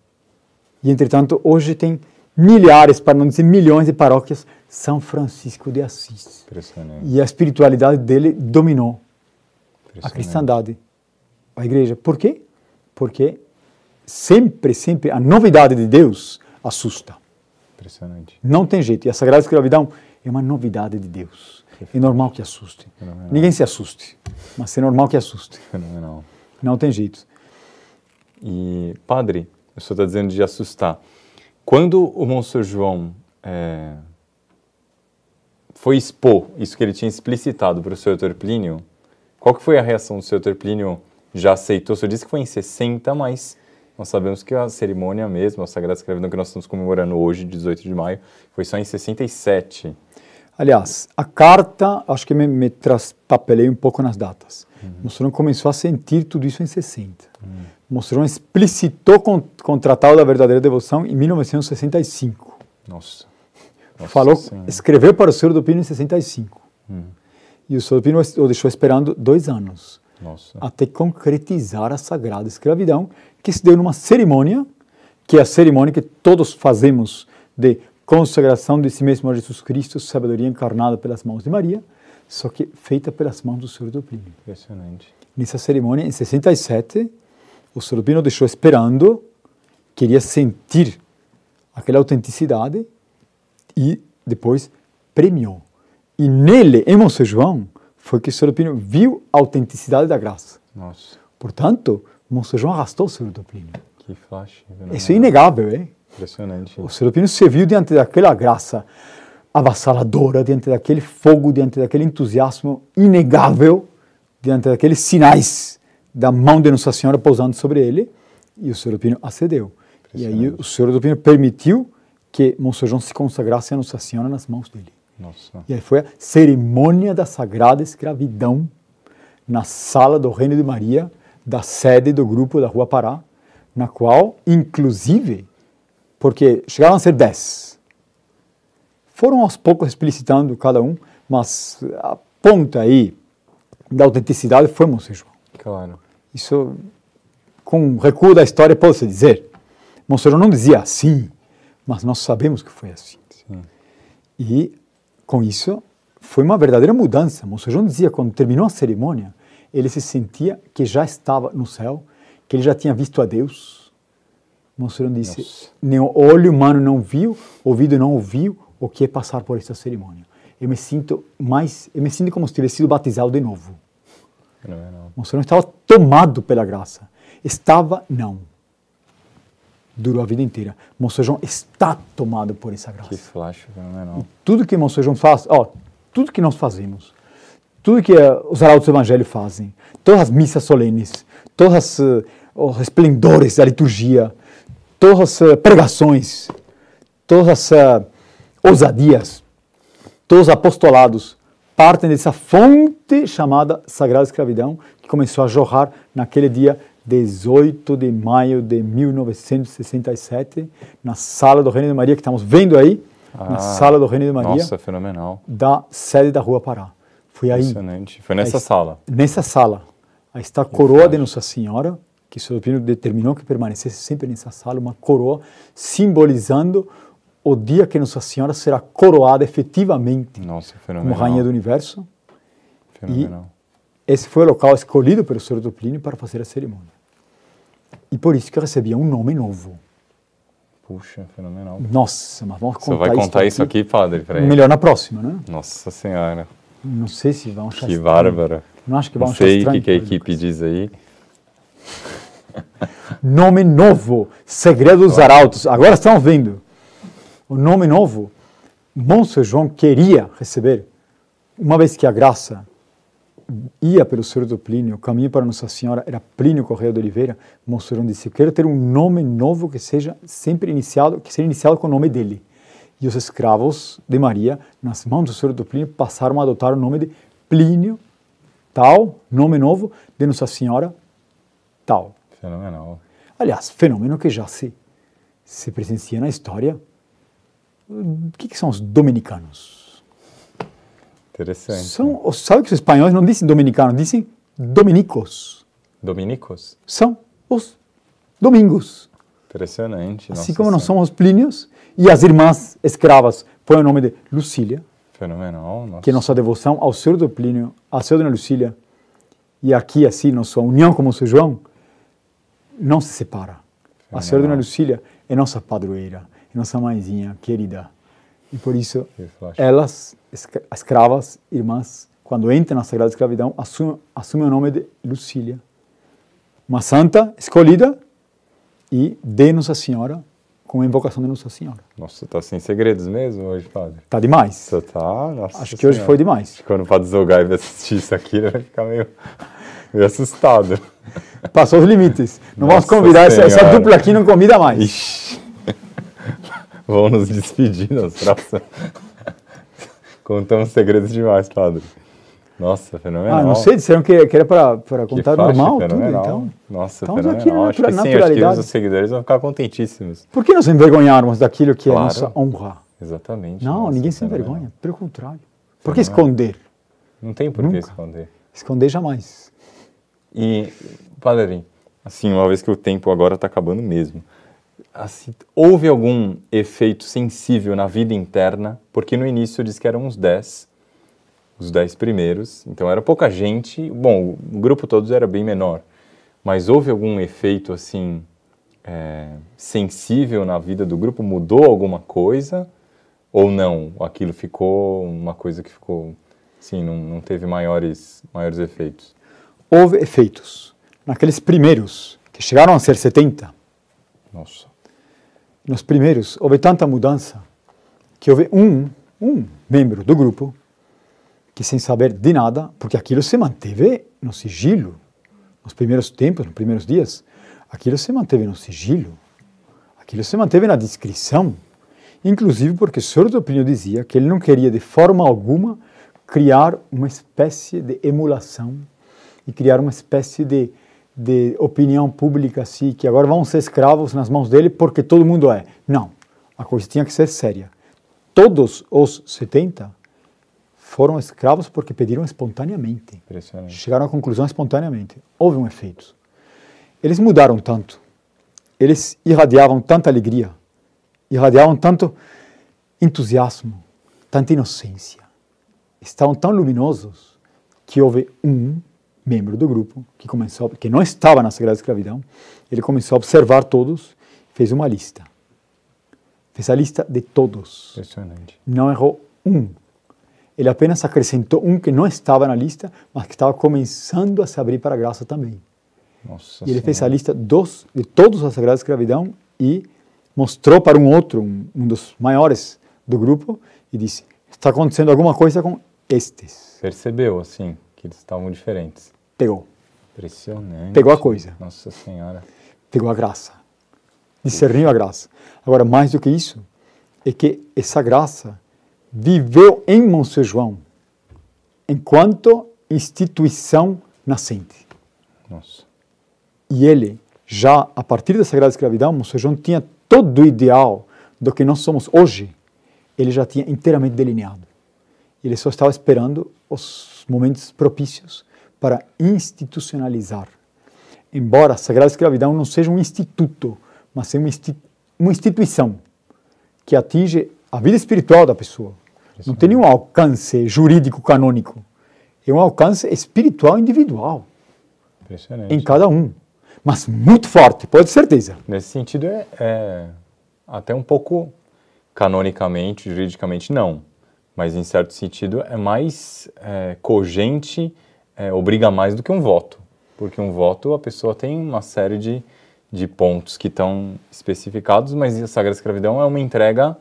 E, entretanto, hoje tem milhares, para não dizer milhões de paróquias São Francisco de Assis. E a espiritualidade dele dominou a cristandade, a igreja. Por quê? Porque sempre, sempre a novidade de Deus assusta. Impressionante. Não tem jeito. E a Sagrada Escravidão é uma novidade de Deus. É normal que assuste. Fenomenal. Ninguém se assuste, mas é normal que assuste. Fenomenal. Não tem jeito. E, padre, o senhor está dizendo de assustar. Quando o Monsenhor João é, foi expor isso que ele tinha explicitado para o senhor Plínio, qual que foi a reação do seu Plínio? Já aceitou? O senhor disse que foi em 60, mas nós sabemos que a cerimônia mesmo, a Sagrada Escravidão que nós estamos comemorando hoje, 18 de maio, foi só em 67. Aliás, a carta, acho que me, me traspapelei um pouco nas datas. Uhum. Monsenhor começou a sentir tudo isso em 60. Uhum. Monsenhor explicitou o Tratado da Verdadeira Devoção em 1965. Nossa. Nossa Falou, senhora. escreveu para o Senhor do Pino em 65. Uhum. E o Senhor do Pino o deixou esperando dois anos. Nossa. Até concretizar a sagrada escravidão, que se deu numa cerimônia, que é a cerimônia que todos fazemos de consagração de si mesmo a Jesus Cristo, sabedoria encarnada pelas mãos de Maria, só que feita pelas mãos do Senhor do Pino. Impressionante. Nessa cerimônia, em 67, o Senhor do Pino deixou esperando, queria sentir aquela autenticidade e depois premiou. E nele, em Monsenhor João, foi que o do Pino viu a autenticidade da graça. Nossa. Portanto, Monsenhor João arrastou o do Pino. Que flash. Isso é inegável, hein? Impressionante. O Serapino se viu diante daquela graça avassaladora, diante daquele fogo, diante daquele entusiasmo inegável, diante daqueles sinais da mão de Nossa Senhora pousando sobre ele, e o Serapino acedeu. E aí o Serapino permitiu que Monsenhor João se consagrasse a Nossa Senhora nas mãos dele. Nossa. E aí foi a cerimônia da sagrada escravidão na sala do Reino de Maria, da sede do grupo da Rua Pará, na qual, inclusive, porque chegaram a ser dez. Foram aos poucos explicitando cada um, mas a ponta aí da autenticidade foi Monsenhor João. Claro. Isso, com recuo da história, pode-se dizer. Monsenhor não dizia assim, mas nós sabemos que foi assim. Sim. E, com isso, foi uma verdadeira mudança. Monsenhor João dizia, quando terminou a cerimônia, ele se sentia que já estava no céu, que ele já tinha visto a Deus, Monsenhor disse: Nossa. nem o olho humano não viu, ouvido não ouviu o que é passar por esta cerimônia. Eu me sinto mais, eu me sinto como se tivesse sido batizado de novo. Fenomenal. Monsenhor estava tomado pela graça. Estava, não. Durou a vida inteira. Monsenhor João está tomado por essa graça. Que flash, fenomenal. E tudo que Monsenhor João faz, ó, tudo que nós fazemos, tudo que uh, os arautos do Evangelho fazem, todas as missas solenes, todos uh, os esplendores da liturgia, todas as pregações, todas as uh, ousadias, todos os apostolados partem dessa fonte chamada Sagrada Escravidão, que começou a jorrar naquele dia 18 de maio de 1967, na sala do Reino de Maria, que estamos vendo aí, ah, na sala do Reino de Maria. Nossa, fenomenal. Da sede da Rua Pará. Foi aí. Impressionante. Foi nessa aí, sala. Nessa sala. Aí está a coroa de Nossa Senhora, que São Pino determinou que permanecesse sempre nessa sala, uma coroa simbolizando o dia que Nossa Senhora será coroada efetivamente Nossa, como Rainha do Universo. Fenomenal. E esse foi o local escolhido pelo Senhor do Plínio para fazer a cerimônia. E por isso que recebia um nome novo. Puxa, fenomenal. Nossa, mas vamos contar Você vai contar isso aqui, aqui padre? Melhor na próxima, né? Nossa Senhora. Não sei se vão achar Que bárbara. Não acho que vão Não sei o que, que a equipe diz aí. Nome novo, segredo dos arautos. Agora estão vendo. O nome novo, Monsenhor João queria receber, uma vez que a graça ia pelo Senhor do Plínio, o caminho para Nossa Senhora era Plínio Correia de Oliveira, João disse, eu quero ter um nome novo que seja sempre iniciado, que seja iniciado com o nome dele. E os escravos de Maria, nas mãos do Senhor do Plínio, passaram a adotar o nome de Plínio, tal, nome novo, de Nossa Senhora, tal. Fenomenal. Aliás, fenômeno que já se, se presencia na história. O que, que são os dominicanos? Interessante. São, sabe que os espanhóis não dizem dominicanos, dizem dominicos. Dominicos? São os domingos. Impressionante. Assim como não são os plínios, e as irmãs escravas põem o nome de Lucília. Fenomenal. Nossa. Que é nossa devoção ao Senhor do Plínio, à Senhora Dona Lucília, e aqui assim nossa união com o São João, não se separa. A Senhora Dona Lucília é nossa padroeira, é nossa mãezinha querida. E por isso, elas, escravas, irmãs, quando entram na Sagrada Escravidão, assumem, assumem o nome de Lucília. Uma santa escolhida e de Nossa Senhora, com a invocação de Nossa Senhora. Nossa, tá sem segredos mesmo hoje, padre? Tá demais. Você tá, nossa Acho que hoje foi demais. Quando o Padre Zogai assistir isso aqui, ele vai ficar meio, meio assustado. Passou os limites. Não Nossa vamos convidar, essa, essa, dupla aqui não convida mais. Ixi. Vamos nos despedir nas próximas. Contamos segredos demais, padre. Nossa, fenomenal. Ah, não sei, disseram que, que era para contar normal, tudo, fenomenal. então. Nossa, Estamos fenomenal. aqui na acho que sim, acho que os seguidores vão ficar contentíssimos. Por que nos envergonharmos daquilo que é Claro. nossa honra? Exatamente. Não, nossa, ninguém se envergonha, pelo contrário. Por que esconder? Não tem por que esconder. Esconder jamais. E, padre, assim, uma vez que o tempo agora está acabando mesmo, assim, houve algum efeito sensível na vida interna? Porque no início disse que eram uns 10, os 10 primeiros, então era pouca gente. Bom, o grupo todos era bem menor, mas houve algum efeito, assim, é, sensível na vida do grupo? Mudou alguma coisa? Ou não? Aquilo ficou uma coisa que ficou, sim, não, não teve maiores, maiores efeitos? Houve efeitos. Naqueles primeiros, que chegaram a ser 70, Nossa. Nos primeiros houve tanta mudança que houve um, um membro do grupo que sem saber de nada, porque aquilo se manteve no sigilo, nos primeiros tempos, nos primeiros dias, aquilo se manteve no sigilo, aquilo se manteve na discrição, inclusive porque Sr. Topinho dizia que ele não queria de forma alguma criar uma espécie de emulação e criar uma espécie de, de opinião pública assim, que agora vão ser escravos nas mãos dele porque todo mundo é. Não, a coisa tinha que ser séria. Todos os 70 foram escravos porque pediram espontaneamente. Chegaram à conclusão espontaneamente. Houve um efeito. Eles mudaram tanto. Eles irradiavam tanta alegria, irradiavam tanto entusiasmo, tanta inocência. Estavam tão luminosos que houve um membro do grupo que começou, que não estava na Sagrada Escravidão, ele começou a observar todos, fez uma lista. Fez a lista de todos Impressionante. não errou um. Ele apenas acrescentou um que não estava na lista, mas que estava começando a se abrir para a graça também. Nossa E ele fez a Senhora. lista dos, de todos a Sagrada Escravidão e mostrou para um outro, um, um dos maiores do grupo, e disse: está acontecendo alguma coisa com estes. Percebeu, assim, que eles estavam diferentes. Pegou, Impressionante. Pegou a coisa. Nossa Senhora. pegou a graça, discerniu a graça. Agora, mais do que isso, é que essa graça viveu em Monsenhor João enquanto instituição nascente. Nossa. E ele, já a partir da Sagrada Escravidão, Monsenhor João tinha todo o ideal do que nós somos hoje, ele já tinha inteiramente delineado. Ele só estava esperando os momentos propícios para institucionalizar. Embora a Sagrada Escravidão não seja um instituto, mas seja uma, insti uma instituição que atinge a vida espiritual da pessoa. Não tem nenhum alcance jurídico canônico. É um alcance espiritual individual Impressionante. em cada um. Mas muito forte, pode ter certeza. Nesse sentido, é, é até um pouco canonicamente, juridicamente, não. Mas, em certo sentido, é mais é, cogente, é, obriga mais do que um voto. Porque um voto, a pessoa tem uma série de, de pontos que estão especificados, mas a Sagrada Escravidão é uma entrega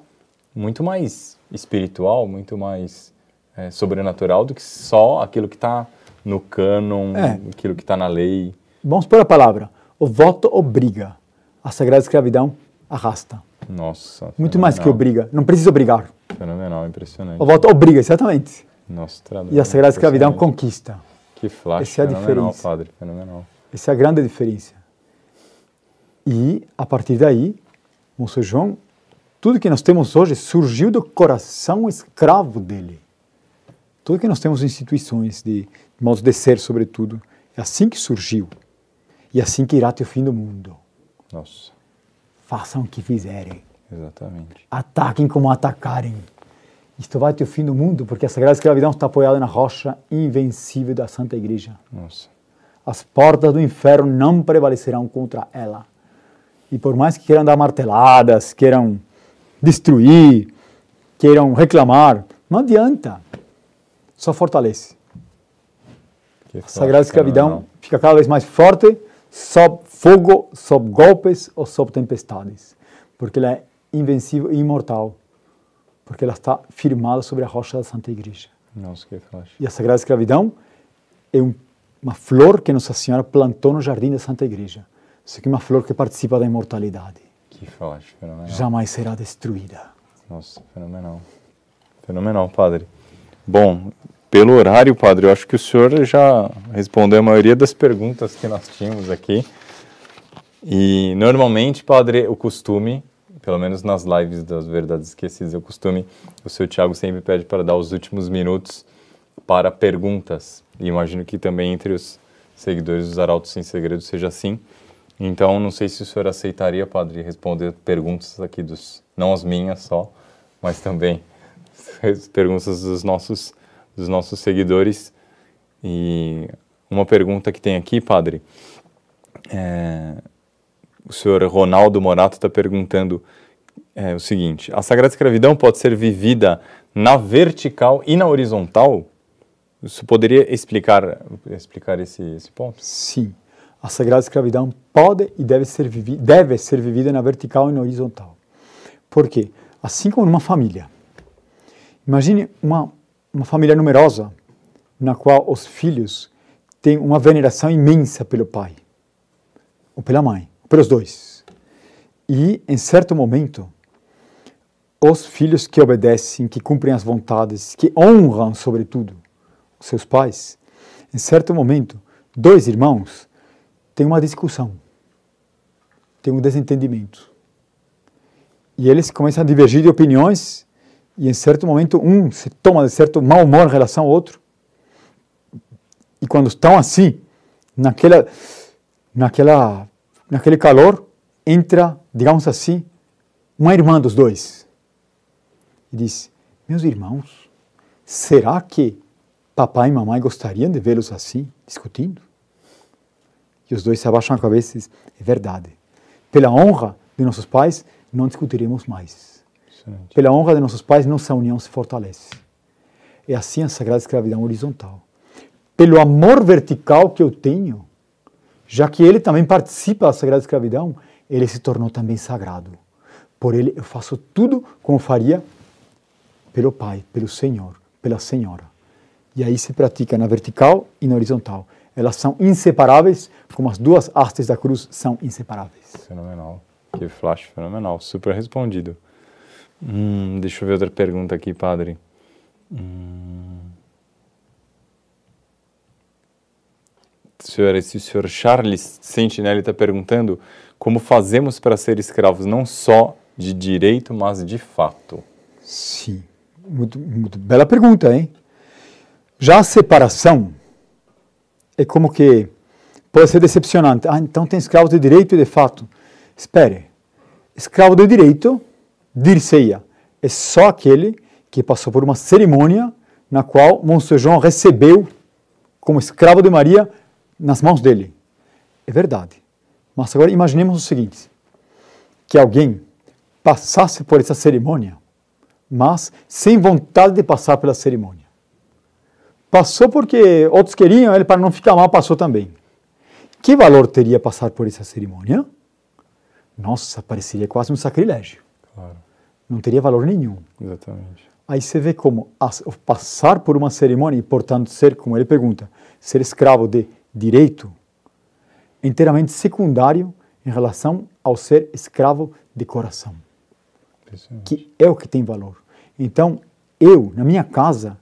muito mais espiritual, muito mais é, sobrenatural do que só aquilo que está no cânon, É. aquilo que está na lei. Vamos pôr a palavra. O voto obriga. A Sagrada Escravidão arrasta. Nossa. Muito mais que fenomenal. obriga. Não precisa obrigar. Fenomenal, impressionante. O voto obriga, exatamente. Nossa, E a Sagrada Escravidão conquista. Que flash, Essa é a fenomenal, diferença. padre, fenomenal. Essa é a grande diferença. E, a partir daí, Monsenhor João, tudo que nós temos hoje surgiu do coração escravo dele. Tudo que nós temos instituições, de modos de ser, sobretudo, é assim que surgiu. E assim que irá até o fim do mundo. Nossa, Façam o que fizerem. exatamente. Ataquem como atacarem. Isto vai até o fim do mundo, porque a Sagrada Escravidão está apoiada na rocha invencível da Santa Igreja. Nossa, As portas do inferno não prevalecerão contra ela. E por mais que queiram dar marteladas, queiram destruir, queiram reclamar, não adianta. Só fortalece. que A Sagrada Escravidão fenomenal. fica cada vez mais forte sob fogo, sob golpes ou sob tempestades. Porque ela é invencível e imortal. Porque ela está firmada sobre a rocha da Santa Igreja. Nossa, que flash. E a Sagrada Escravidão é um, uma flor que Nossa Senhora plantou no jardim da Santa Igreja. Isso aqui é uma flor que participa da imortalidade. Que flash, fenomenal. Jamais será destruída. Nossa, fenomenal. Fenomenal, padre. Bom, pelo horário, padre, eu acho que o senhor já respondeu a maioria das perguntas que nós tínhamos aqui. E normalmente, padre, o costume, pelo menos nas lives das Verdades Esquecidas, o costume, o seu Tiago sempre pede para dar os últimos minutos para perguntas. E imagino que também entre os seguidores dos Arautos Sem Segredo seja assim. Então, não sei se o senhor aceitaria, padre, responder perguntas aqui dos, não as minhas só, mas também as perguntas dos nossos, dos nossos seguidores. E uma pergunta que tem aqui, padre, é, o senhor Ronaldo Morato está perguntando é, o seguinte: a sagrada escravidão pode ser vivida na vertical e na horizontal? Você poderia explicar, explicar esse, esse ponto? Sim. A sagrada escravidão pode e deve ser, vivi deve ser vivida na vertical e na horizontal. Por quê? Assim como numa família. Imagine uma, uma família numerosa na qual os filhos têm uma veneração imensa pelo pai ou pela mãe pelos dois. E, em certo momento, os filhos que obedecem, que cumprem as vontades, que honram, sobretudo, os seus pais, em certo momento, dois irmãos têm uma discussão, têm um desentendimento. E eles começam a divergir de opiniões, e em certo momento um se toma de certo mau humor em relação ao outro. E quando estão assim, naquela, naquela naquele calor, entra, digamos assim, uma irmã dos dois. E diz: Meus irmãos, será que papai e mamãe gostariam de vê-los assim, discutindo? E os dois se abaixam a cabeça e dizem: É verdade. Pela honra de nossos pais, não discutiremos mais. Excelente. Pela honra de nossos pais, nossa união se fortalece. É assim a sagrada escravidão horizontal. Pelo amor vertical que eu tenho, já que ele também participa da sagrada escravidão, ele se tornou também sagrado. Por ele eu faço tudo como faria pelo Pai, pelo Senhor, pela Senhora. E aí se pratica na vertical e na horizontal. Elas são inseparáveis, como as duas hastes da cruz são inseparáveis. Fenomenal. Que flash fenomenal. Super respondido. Hum, deixa eu ver outra pergunta aqui, padre. Hum... senhor, esse senhor Charles Sentinelli está perguntando como fazemos para ser escravos não só de direito, mas de fato. Sim, muito, muito bela pergunta, hein? Já a separação é como que pode ser decepcionante. Ah, então tem escravos de direito e de fato. Espere, escravo de direito, dir-se-ia, é só aquele que passou por uma cerimônia na qual Monsenhor João recebeu como escravo de Maria nas mãos dele. É verdade. Mas agora imaginemos o seguinte: que alguém passasse por essa cerimônia, mas sem vontade de passar pela cerimônia. Passou porque outros queriam, ele para não ficar mal passou também. Que valor teria passar por essa cerimônia? Nossa, pareceria quase um sacrilégio. Claro. Não teria valor nenhum. Exatamente. Aí você vê como passar por uma cerimônia e, portanto, ser, como ele pergunta, ser escravo de direito inteiramente secundário em relação ao ser escravo de coração, que é o que tem valor. Então, eu, na minha casa,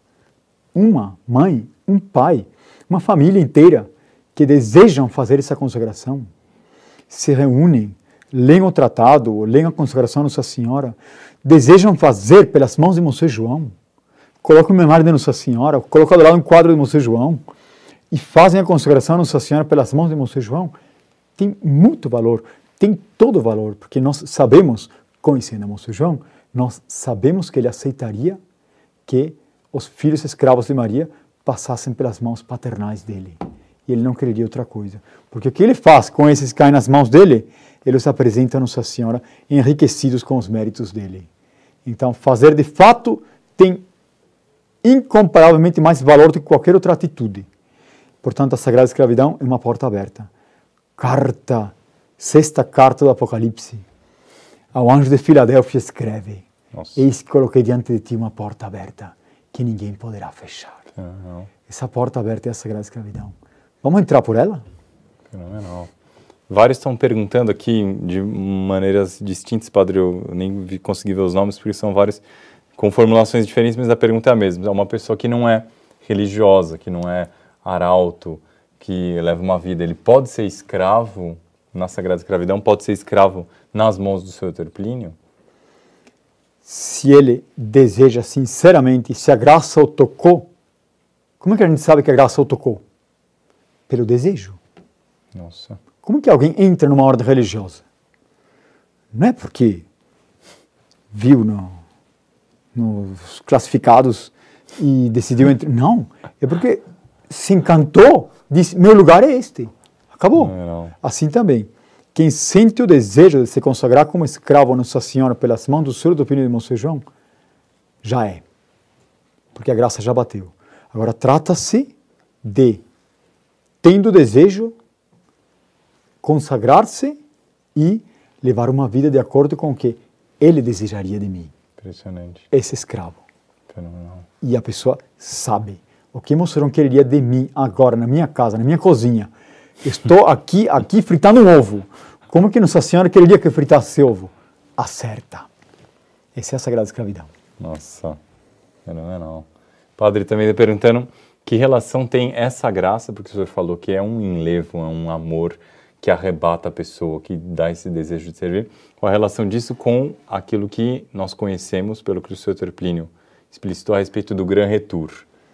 uma mãe, um pai, uma família inteira que desejam fazer essa consagração, se reúnem, leem o tratado, leem a consagração Nossa Senhora, desejam fazer pelas mãos de Monsenhor João, colocam o memória de Nossa Senhora, colocam do lado um quadro de Monsenhor João, e fazem a consagração Nossa Senhora pelas mãos de Monsenhor João, tem muito valor, tem todo o valor, porque nós sabemos, conhecendo Monsenhor João, nós sabemos que ele aceitaria que os filhos escravos de Maria passassem pelas mãos paternais dele. E ele não quereria outra coisa. Porque o que ele faz com esses que caem nas mãos dele, ele os apresenta a Nossa Senhora enriquecidos com os méritos dele. Então, fazer de fato tem incomparavelmente mais valor do que qualquer outra atitude. Portanto, a Sagrada Escravidão é uma porta aberta. Carta, sexta carta do Apocalipse. Ao anjo de Filadélfia escreve: Nossa. Eis que coloquei diante de ti uma porta aberta que ninguém poderá fechar. Uhum. Essa porta aberta é a Sagrada Escravidão. Vamos entrar por ela? Fenomenal. Vários estão perguntando aqui de maneiras distintas, padre. Eu nem consegui ver os nomes porque são vários com formulações diferentes, mas a pergunta é a mesma. É uma pessoa que não é religiosa, que não é arauto, que leva uma vida, ele pode ser escravo na Sagrada Escravidão, pode ser escravo nas mãos do seu Plínio? Se ele deseja sinceramente, se a graça o tocou, como é que a gente sabe que a graça o tocou? Pelo desejo. Nossa. Como que alguém entra numa ordem religiosa? Não é porque viu no, nos classificados e decidiu entrar. Não, é porque se encantou, disse: meu lugar é este. Acabou. Não, não. Assim também. Quem sente o desejo de se consagrar como escravo a Nossa Senhora pelas mãos do Senhor do Pino de Monsenhor, já é. Porque a graça já bateu. Agora trata-se de, tendo o desejo, consagrar-se e levar uma vida de acordo com o que ele desejaria de mim. Impressionante. Esse escravo. Fenomenal. E a pessoa sabe o que Monsenhor queria de mim agora, na minha casa, na minha cozinha. Estou aqui, aqui fritando um ovo. Como que Nossa Senhora queria que eu fritasse ovo? Acerta. Essa é a Sagrada Escravidão. Nossa, fenomenal. Padre, também perguntando que relação tem essa graça, porque o senhor falou que é um enlevo, é um amor que arrebata a pessoa, que dá esse desejo de servir, com a relação disso com aquilo que nós conhecemos pelo que o senhor Plínio explicitou a respeito do Gran Retour,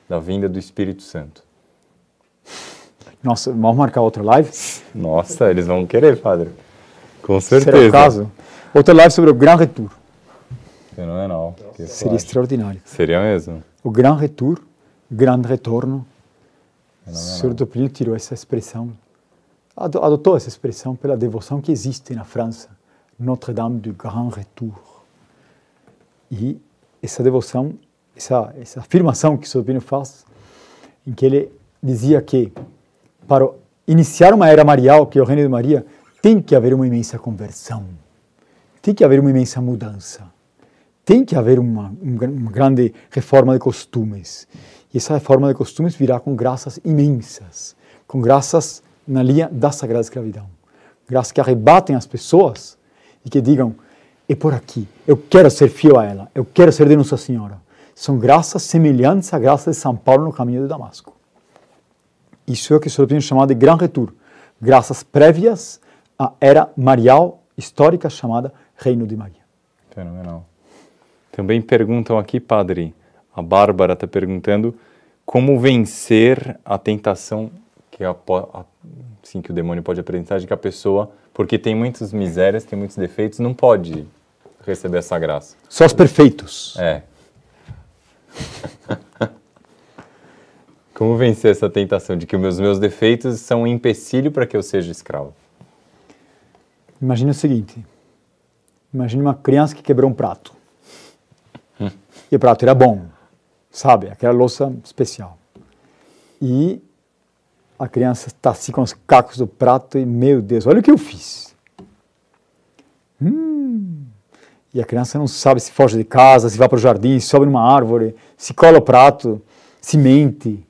da vinda do Espírito Santo. Nossa, vamos marcar outra live? Nossa, eles vão querer, padre. Com certeza. Será o caso? Outra live sobre o Gran Retour. Fenomenal. Seria extraordinário. Seria mesmo. O Gran Retour, Grande Retorno. O Senhor Plínio tirou essa expressão, adotou essa expressão pela devoção que existe na França, Notre-Dame du Grand Retour. E essa devoção, essa, essa afirmação que o Senhor Plínio faz, em que ele dizia que para iniciar uma era marial, que é o reino de Maria, tem que haver uma imensa conversão, tem que haver uma imensa mudança, tem que haver uma, uma grande reforma de costumes. E essa reforma de costumes virá com graças imensas, com graças na linha da Sagrada Escravidão. Graças que arrebatem as pessoas e que digam: é por aqui, eu quero ser fiel a ela, eu quero ser de Nossa Senhora. São graças semelhantes à graça de São Paulo no caminho de Damasco. Isso é o que o Senhor tem chamado de Gran Retour, graças prévias à era marial histórica chamada Reino de Maria. Fenomenal. Também perguntam aqui, padre, a Bárbara está perguntando como vencer a tentação que, a, assim, que o demônio pode apresentar de que a pessoa, porque tem muitas misérias, tem muitos defeitos, não pode receber essa graça. Só os perfeitos. É. Como vencer essa tentação de que os meus, defeitos são um empecilho para que eu seja escravo? Imagine o seguinte: imagine uma criança que quebrou um prato. E o prato era bom, sabe? Aquela louça especial. E a criança está assim com os cacos do prato e, meu Deus, olha o que eu fiz. Hum. E a criança não sabe se foge de casa, se vai para o jardim, se sobe numa árvore, se cola o prato, se mente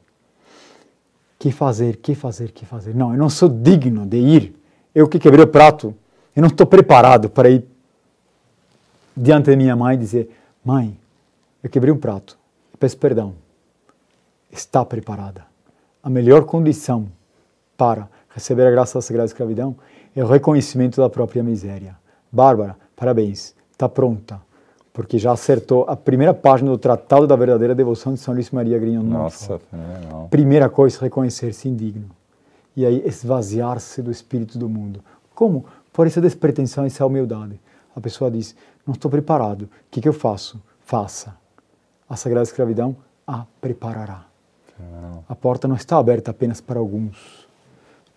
que fazer, que fazer, que fazer. Não, eu não sou digno de ir. Eu que quebrei o prato, eu não estou preparado para ir diante de minha mãe e dizer: Mãe, eu quebrei um prato, peço perdão. Está preparada. A melhor condição para receber a graça da Sagrada Escravidão é o reconhecimento da própria miséria. Bárbara, parabéns, está pronta porque já acertou a primeira página do Tratado da Verdadeira Devoção de São Luís Maria Grignon. Nossa, fenomenal. Primeira coisa, reconhecer-se indigno. E aí esvaziar-se do espírito do mundo. Como? Por essa despretensão, essa humildade. A pessoa diz, não estou preparado, o que, que eu faço? Faça. A Sagrada Escravidão a preparará. Fenomenal. A porta não está aberta apenas para alguns.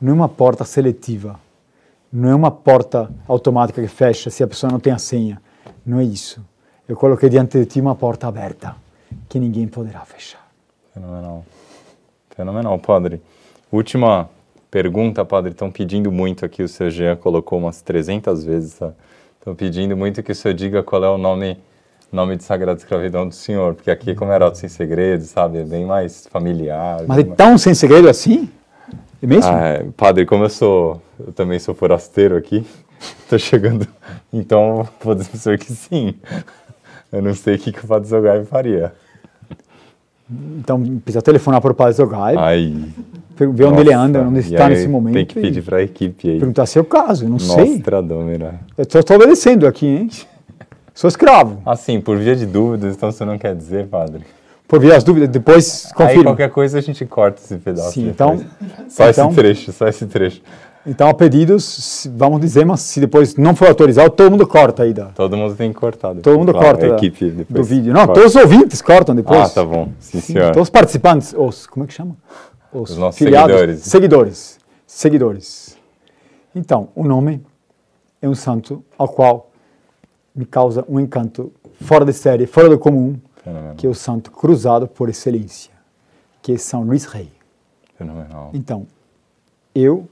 Não é uma porta seletiva. Não é uma porta automática que fecha se a pessoa não tem a senha. Não é isso eu coloquei diante de ti uma porta aberta que ninguém poderá fechar. Fenomenal. Fenomenal, padre. Última pergunta, padre. Estão pedindo muito aqui, o seu Jean colocou umas 300 vezes. Estão tá? pedindo muito que o senhor diga qual é o nome nome de Sagrada Escravidão do senhor, porque aqui, como era sem segredo, sabe, é bem mais familiar. Mas é mais... tão sem segredo assim? É mesmo? Ah, é, padre, como eu sou, eu também sou forasteiro aqui, estou chegando, então vou dizer para o senhor que sim. Eu não sei o que, que o Padre Zogai faria. Então, precisa telefonar para o Padre Zogai, Ai, ver onde nossa, ele anda, onde está aí nesse momento. Tem que pedir para a equipe aí. Perguntar se é o caso, eu não sei. Nostradamus. Eu só estou obedecendo aqui, hein? Sou escravo. Assim, por via de dúvidas, então você não quer dizer, padre? Por via as dúvidas, depois Aí confirmo. qualquer coisa a gente corta esse pedaço. Sim, depois. então- Só então- esse trecho, só esse trecho. Então, a pedidos, vamos dizer, mas se depois não for autorizado, todo mundo corta aí da, Todo mundo tem que cortar. depois, Todo mundo claro, corta A da- equipe depois do vídeo. Não, todos os ouvintes cortam depois. Ah, tá bom. Sim, Sim, senhor. todos os participantes, os, como é que chama? Os nossos filiados, seguidores. Seguidores. Seguidores. Então, o nome é um santo ao qual me causa um encanto fora de série, fora do comum, Fenomenal. que é o santo cruzado por excelência, que é São Luís Rei. Fenomenal. Então, eu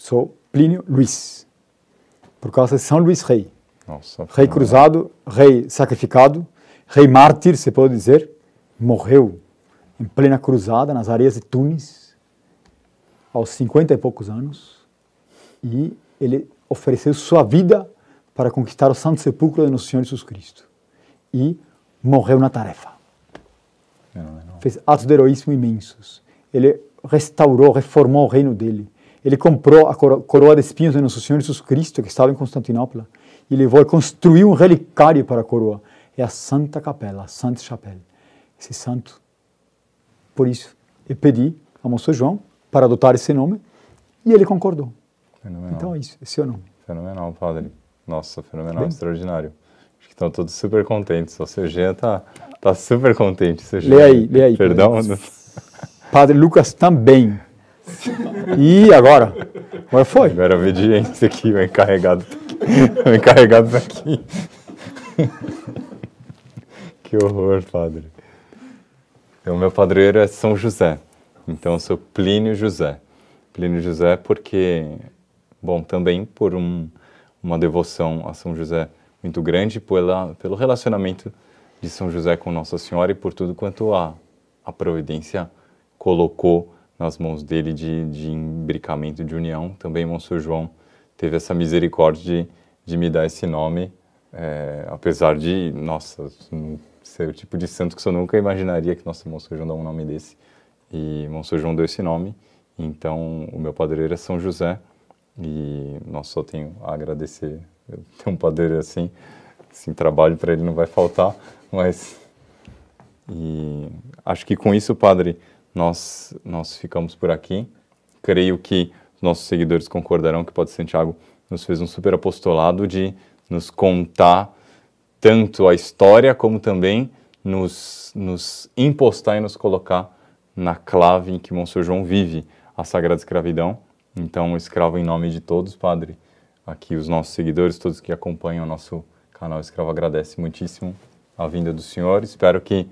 sou Plínio Luís, por causa de São Luís Rei. Nossa, Rei cruzado, rei sacrificado, rei mártir, se pode dizer, morreu em plena cruzada nas areias de Tunis, aos 50 e poucos anos, e ele ofereceu sua vida para conquistar o Santo Sepulcro de Nosso Senhor Jesus Cristo. E morreu na tarefa. Fenomenal. Fez atos de heroísmo imensos. Ele restaurou, reformou o reino dele. Ele comprou a coro- coroa de espinhos de Nosso Senhor Jesus Cristo, que estava em Constantinopla, e levou e construiu um relicário para a coroa. É a Santa Capela, a Santa Chapelle. Esse santo. Por isso, eu pedi a Moço João para adotar esse nome e ele concordou. Fenomenal. Então é isso, esse é o nome. Fenomenal, padre. Nossa, fenomenal, extraordinário. Acho que estão todos super contentes. O seu Jean tá, tá super contente. seu Lê aí, lê aí, Perdão. Padre Lucas também. E agora? Agora foi. Agora obediência aqui, o encarregado tá. O encarregado tá aqui. Que horror, padre. O meu padroeiro é São José. Então eu sou Plínio José. Plínio José porque, bom, também por um, uma devoção a São José muito grande, pela, pelo relacionamento de São José com Nossa Senhora e por tudo quanto a, a providência colocou nas mãos dele de, de de união. Também Monsenhor João teve essa misericórdia de, de me dar esse nome, é, apesar de, nossa, ser o tipo de santo que eu nunca imaginaria que nossa Monsenhor João dá um nome desse. E Monsenhor João deu esse nome, então o meu padroeiro é São José e nós só tenho a agradecer. Eu tenho um padroeiro assim, assim trabalho para ele não vai faltar, mas e acho que com isso, padre, nós nós ficamos por aqui. Creio que os nossos seguidores concordarão que o Padre Santiago nos fez um super apostolado de nos contar tanto a história como também nos, nos impostar e nos colocar na clave em que Monsenhor João vive a Sagrada Escravidão. Então, escravo em nome de todos, Padre. Aqui os nossos seguidores, todos que acompanham o nosso canal Escravo, agradece muitíssimo a vinda do Senhor. Espero que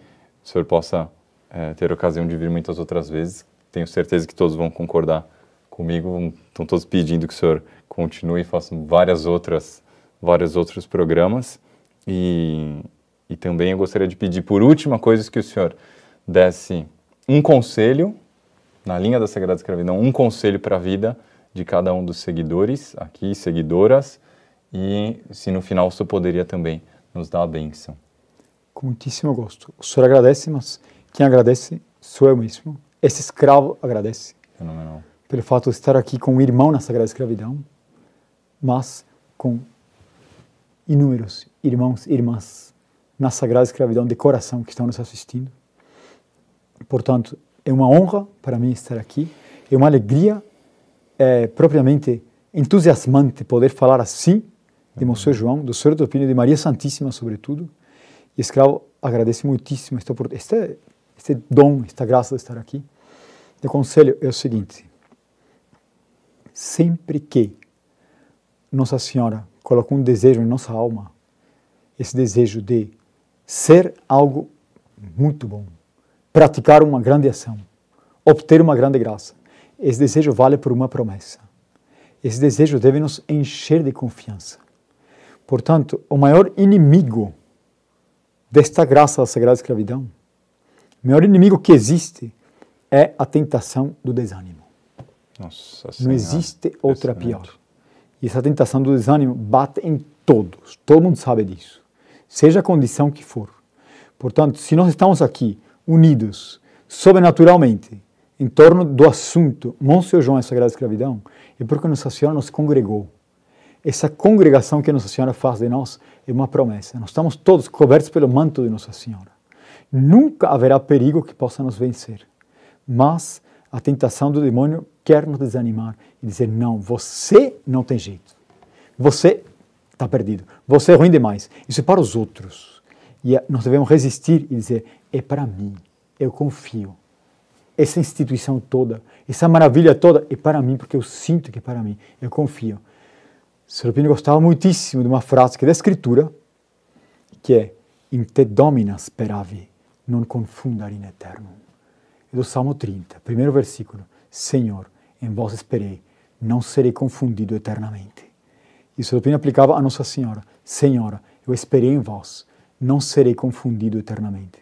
o Senhor possa eh, ter ocasião de vir muitas outras vezes. Tenho certeza que todos vão concordar comigo. Estão todos pedindo que o Senhor continue e faça várias outras, vários outros programas. E, e também eu gostaria de pedir, por última coisa, que o Senhor desse um conselho, na linha da Sagrada Escravidão, um conselho para a vida de cada um dos seguidores aqui, seguidoras, e se no final o Senhor poderia também nos dar a bênção. Com muitíssimo gosto. O senhor agradece, mas quem agradece sou eu mesmo. Esse escravo agradece Fenomenal. pelo fato de estar aqui com um irmão na Sagrada Escravidão, mas com inúmeros irmãos e irmãs na Sagrada Escravidão de coração que estão nos assistindo. Portanto, é uma honra para mim estar aqui, é uma alegria é, propriamente entusiasmante poder falar assim de Monsenhor João, do Senhor do Pino e de Maria Santíssima, sobretudo. E escravo agradece muitíssimo esta, opor- este, dom, esta graça de estar aqui. O conselho é o seguinte: sempre que Nossa Senhora coloca um desejo em nossa alma, esse desejo de ser algo muito bom, praticar uma grande ação, obter uma grande graça, esse desejo vale por uma promessa. Esse desejo deve nos encher de confiança. Portanto, o maior inimigo desta graça da Sagrada Escravidão, o maior inimigo que existe é a tentação do desânimo. Nossa Não existe outra pior. E essa tentação do desânimo bate em todos. Todo mundo sabe disso. seja a condição que for. Portanto, se nós estamos aqui unidos sobrenaturalmente em torno do assunto Monsenhor João e a Sagrada Escravidão, é porque Nossa Senhora nos congregou. Essa congregação que Nossa Senhora faz de nós é uma promessa. Nós estamos todos cobertos pelo manto de Nossa Senhora. Nunca haverá perigo que possa nos vencer. Mas a tentação do demônio quer nos desanimar e dizer: não, você não tem jeito. Você está perdido. Você é ruim demais. Isso é para os outros. E nós devemos resistir e dizer: é para mim. Eu confio essa instituição toda, essa maravilha toda é para mim, porque eu sinto que é para mim, eu confio. Serapino gostava muitíssimo de uma frase que é da Escritura, que é In te domina speravi, non confundar in eterno. É do Salmo 30, primeiro versículo. Senhor, em vós esperei, não serei confundido eternamente. E Serapino aplicava a Nossa Senhora. Senhora, eu esperei em vós, não serei confundido eternamente.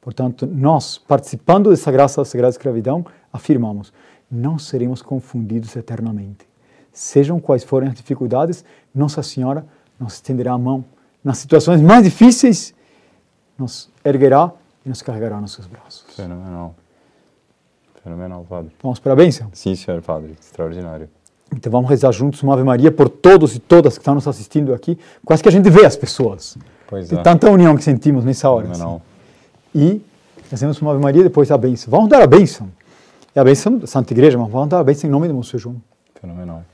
Portanto, nós, participando dessa graça da Sagrada Escravidão, afirmamos: não seremos confundidos eternamente. Sejam quais forem as dificuldades, Nossa Senhora nos estenderá a mão. Nas situações mais difíceis, nos erguerá e nos carregará nos seus braços. Fenomenal. Fenomenal, Padre. Vamos para a bênção? Sim, senhor Padre. Extraordinário. Então vamos rezar juntos uma Ave Maria por todos e todas que estão nos assistindo aqui. Quase que a gente vê as pessoas. Pois De é. tanta união que sentimos nessa hora. assim. Fenomenal. E fazemos uma Ave Maria depois a bênção. Vamos dar a bênção. É a bênção da Santa Igreja, mas vamos dar a bênção em nome de Monsenhor João. Fenomenal.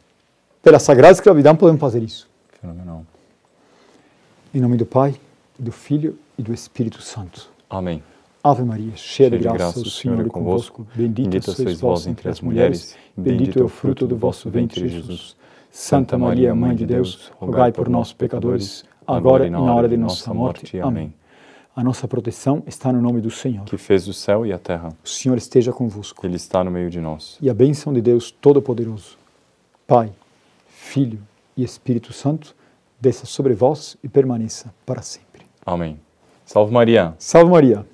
Pela Sagrada Escravidão podemos fazer isso. Fenomenal. Em nome do Pai, e do Filho e do Espírito Santo. Amém. Ave Maria, cheia de graça, o Senhor é convosco. Bendita sois vós entre as mulheres, bendito é o fruto do vosso ventre, Jesus. Santa Maria, Mãe de Deus, rogai por nós, pecadores, agora e na hora de nossa morte. Amém. A nossa proteção está no nome do Senhor. Que fez o céu e a terra. O Senhor esteja convosco. Ele está no meio de nós. E a bênção de Deus Todo-Poderoso, Pai, Filho e Espírito Santo, desça sobre vós e permaneça para sempre. Amém. Salve Maria. Salve Maria!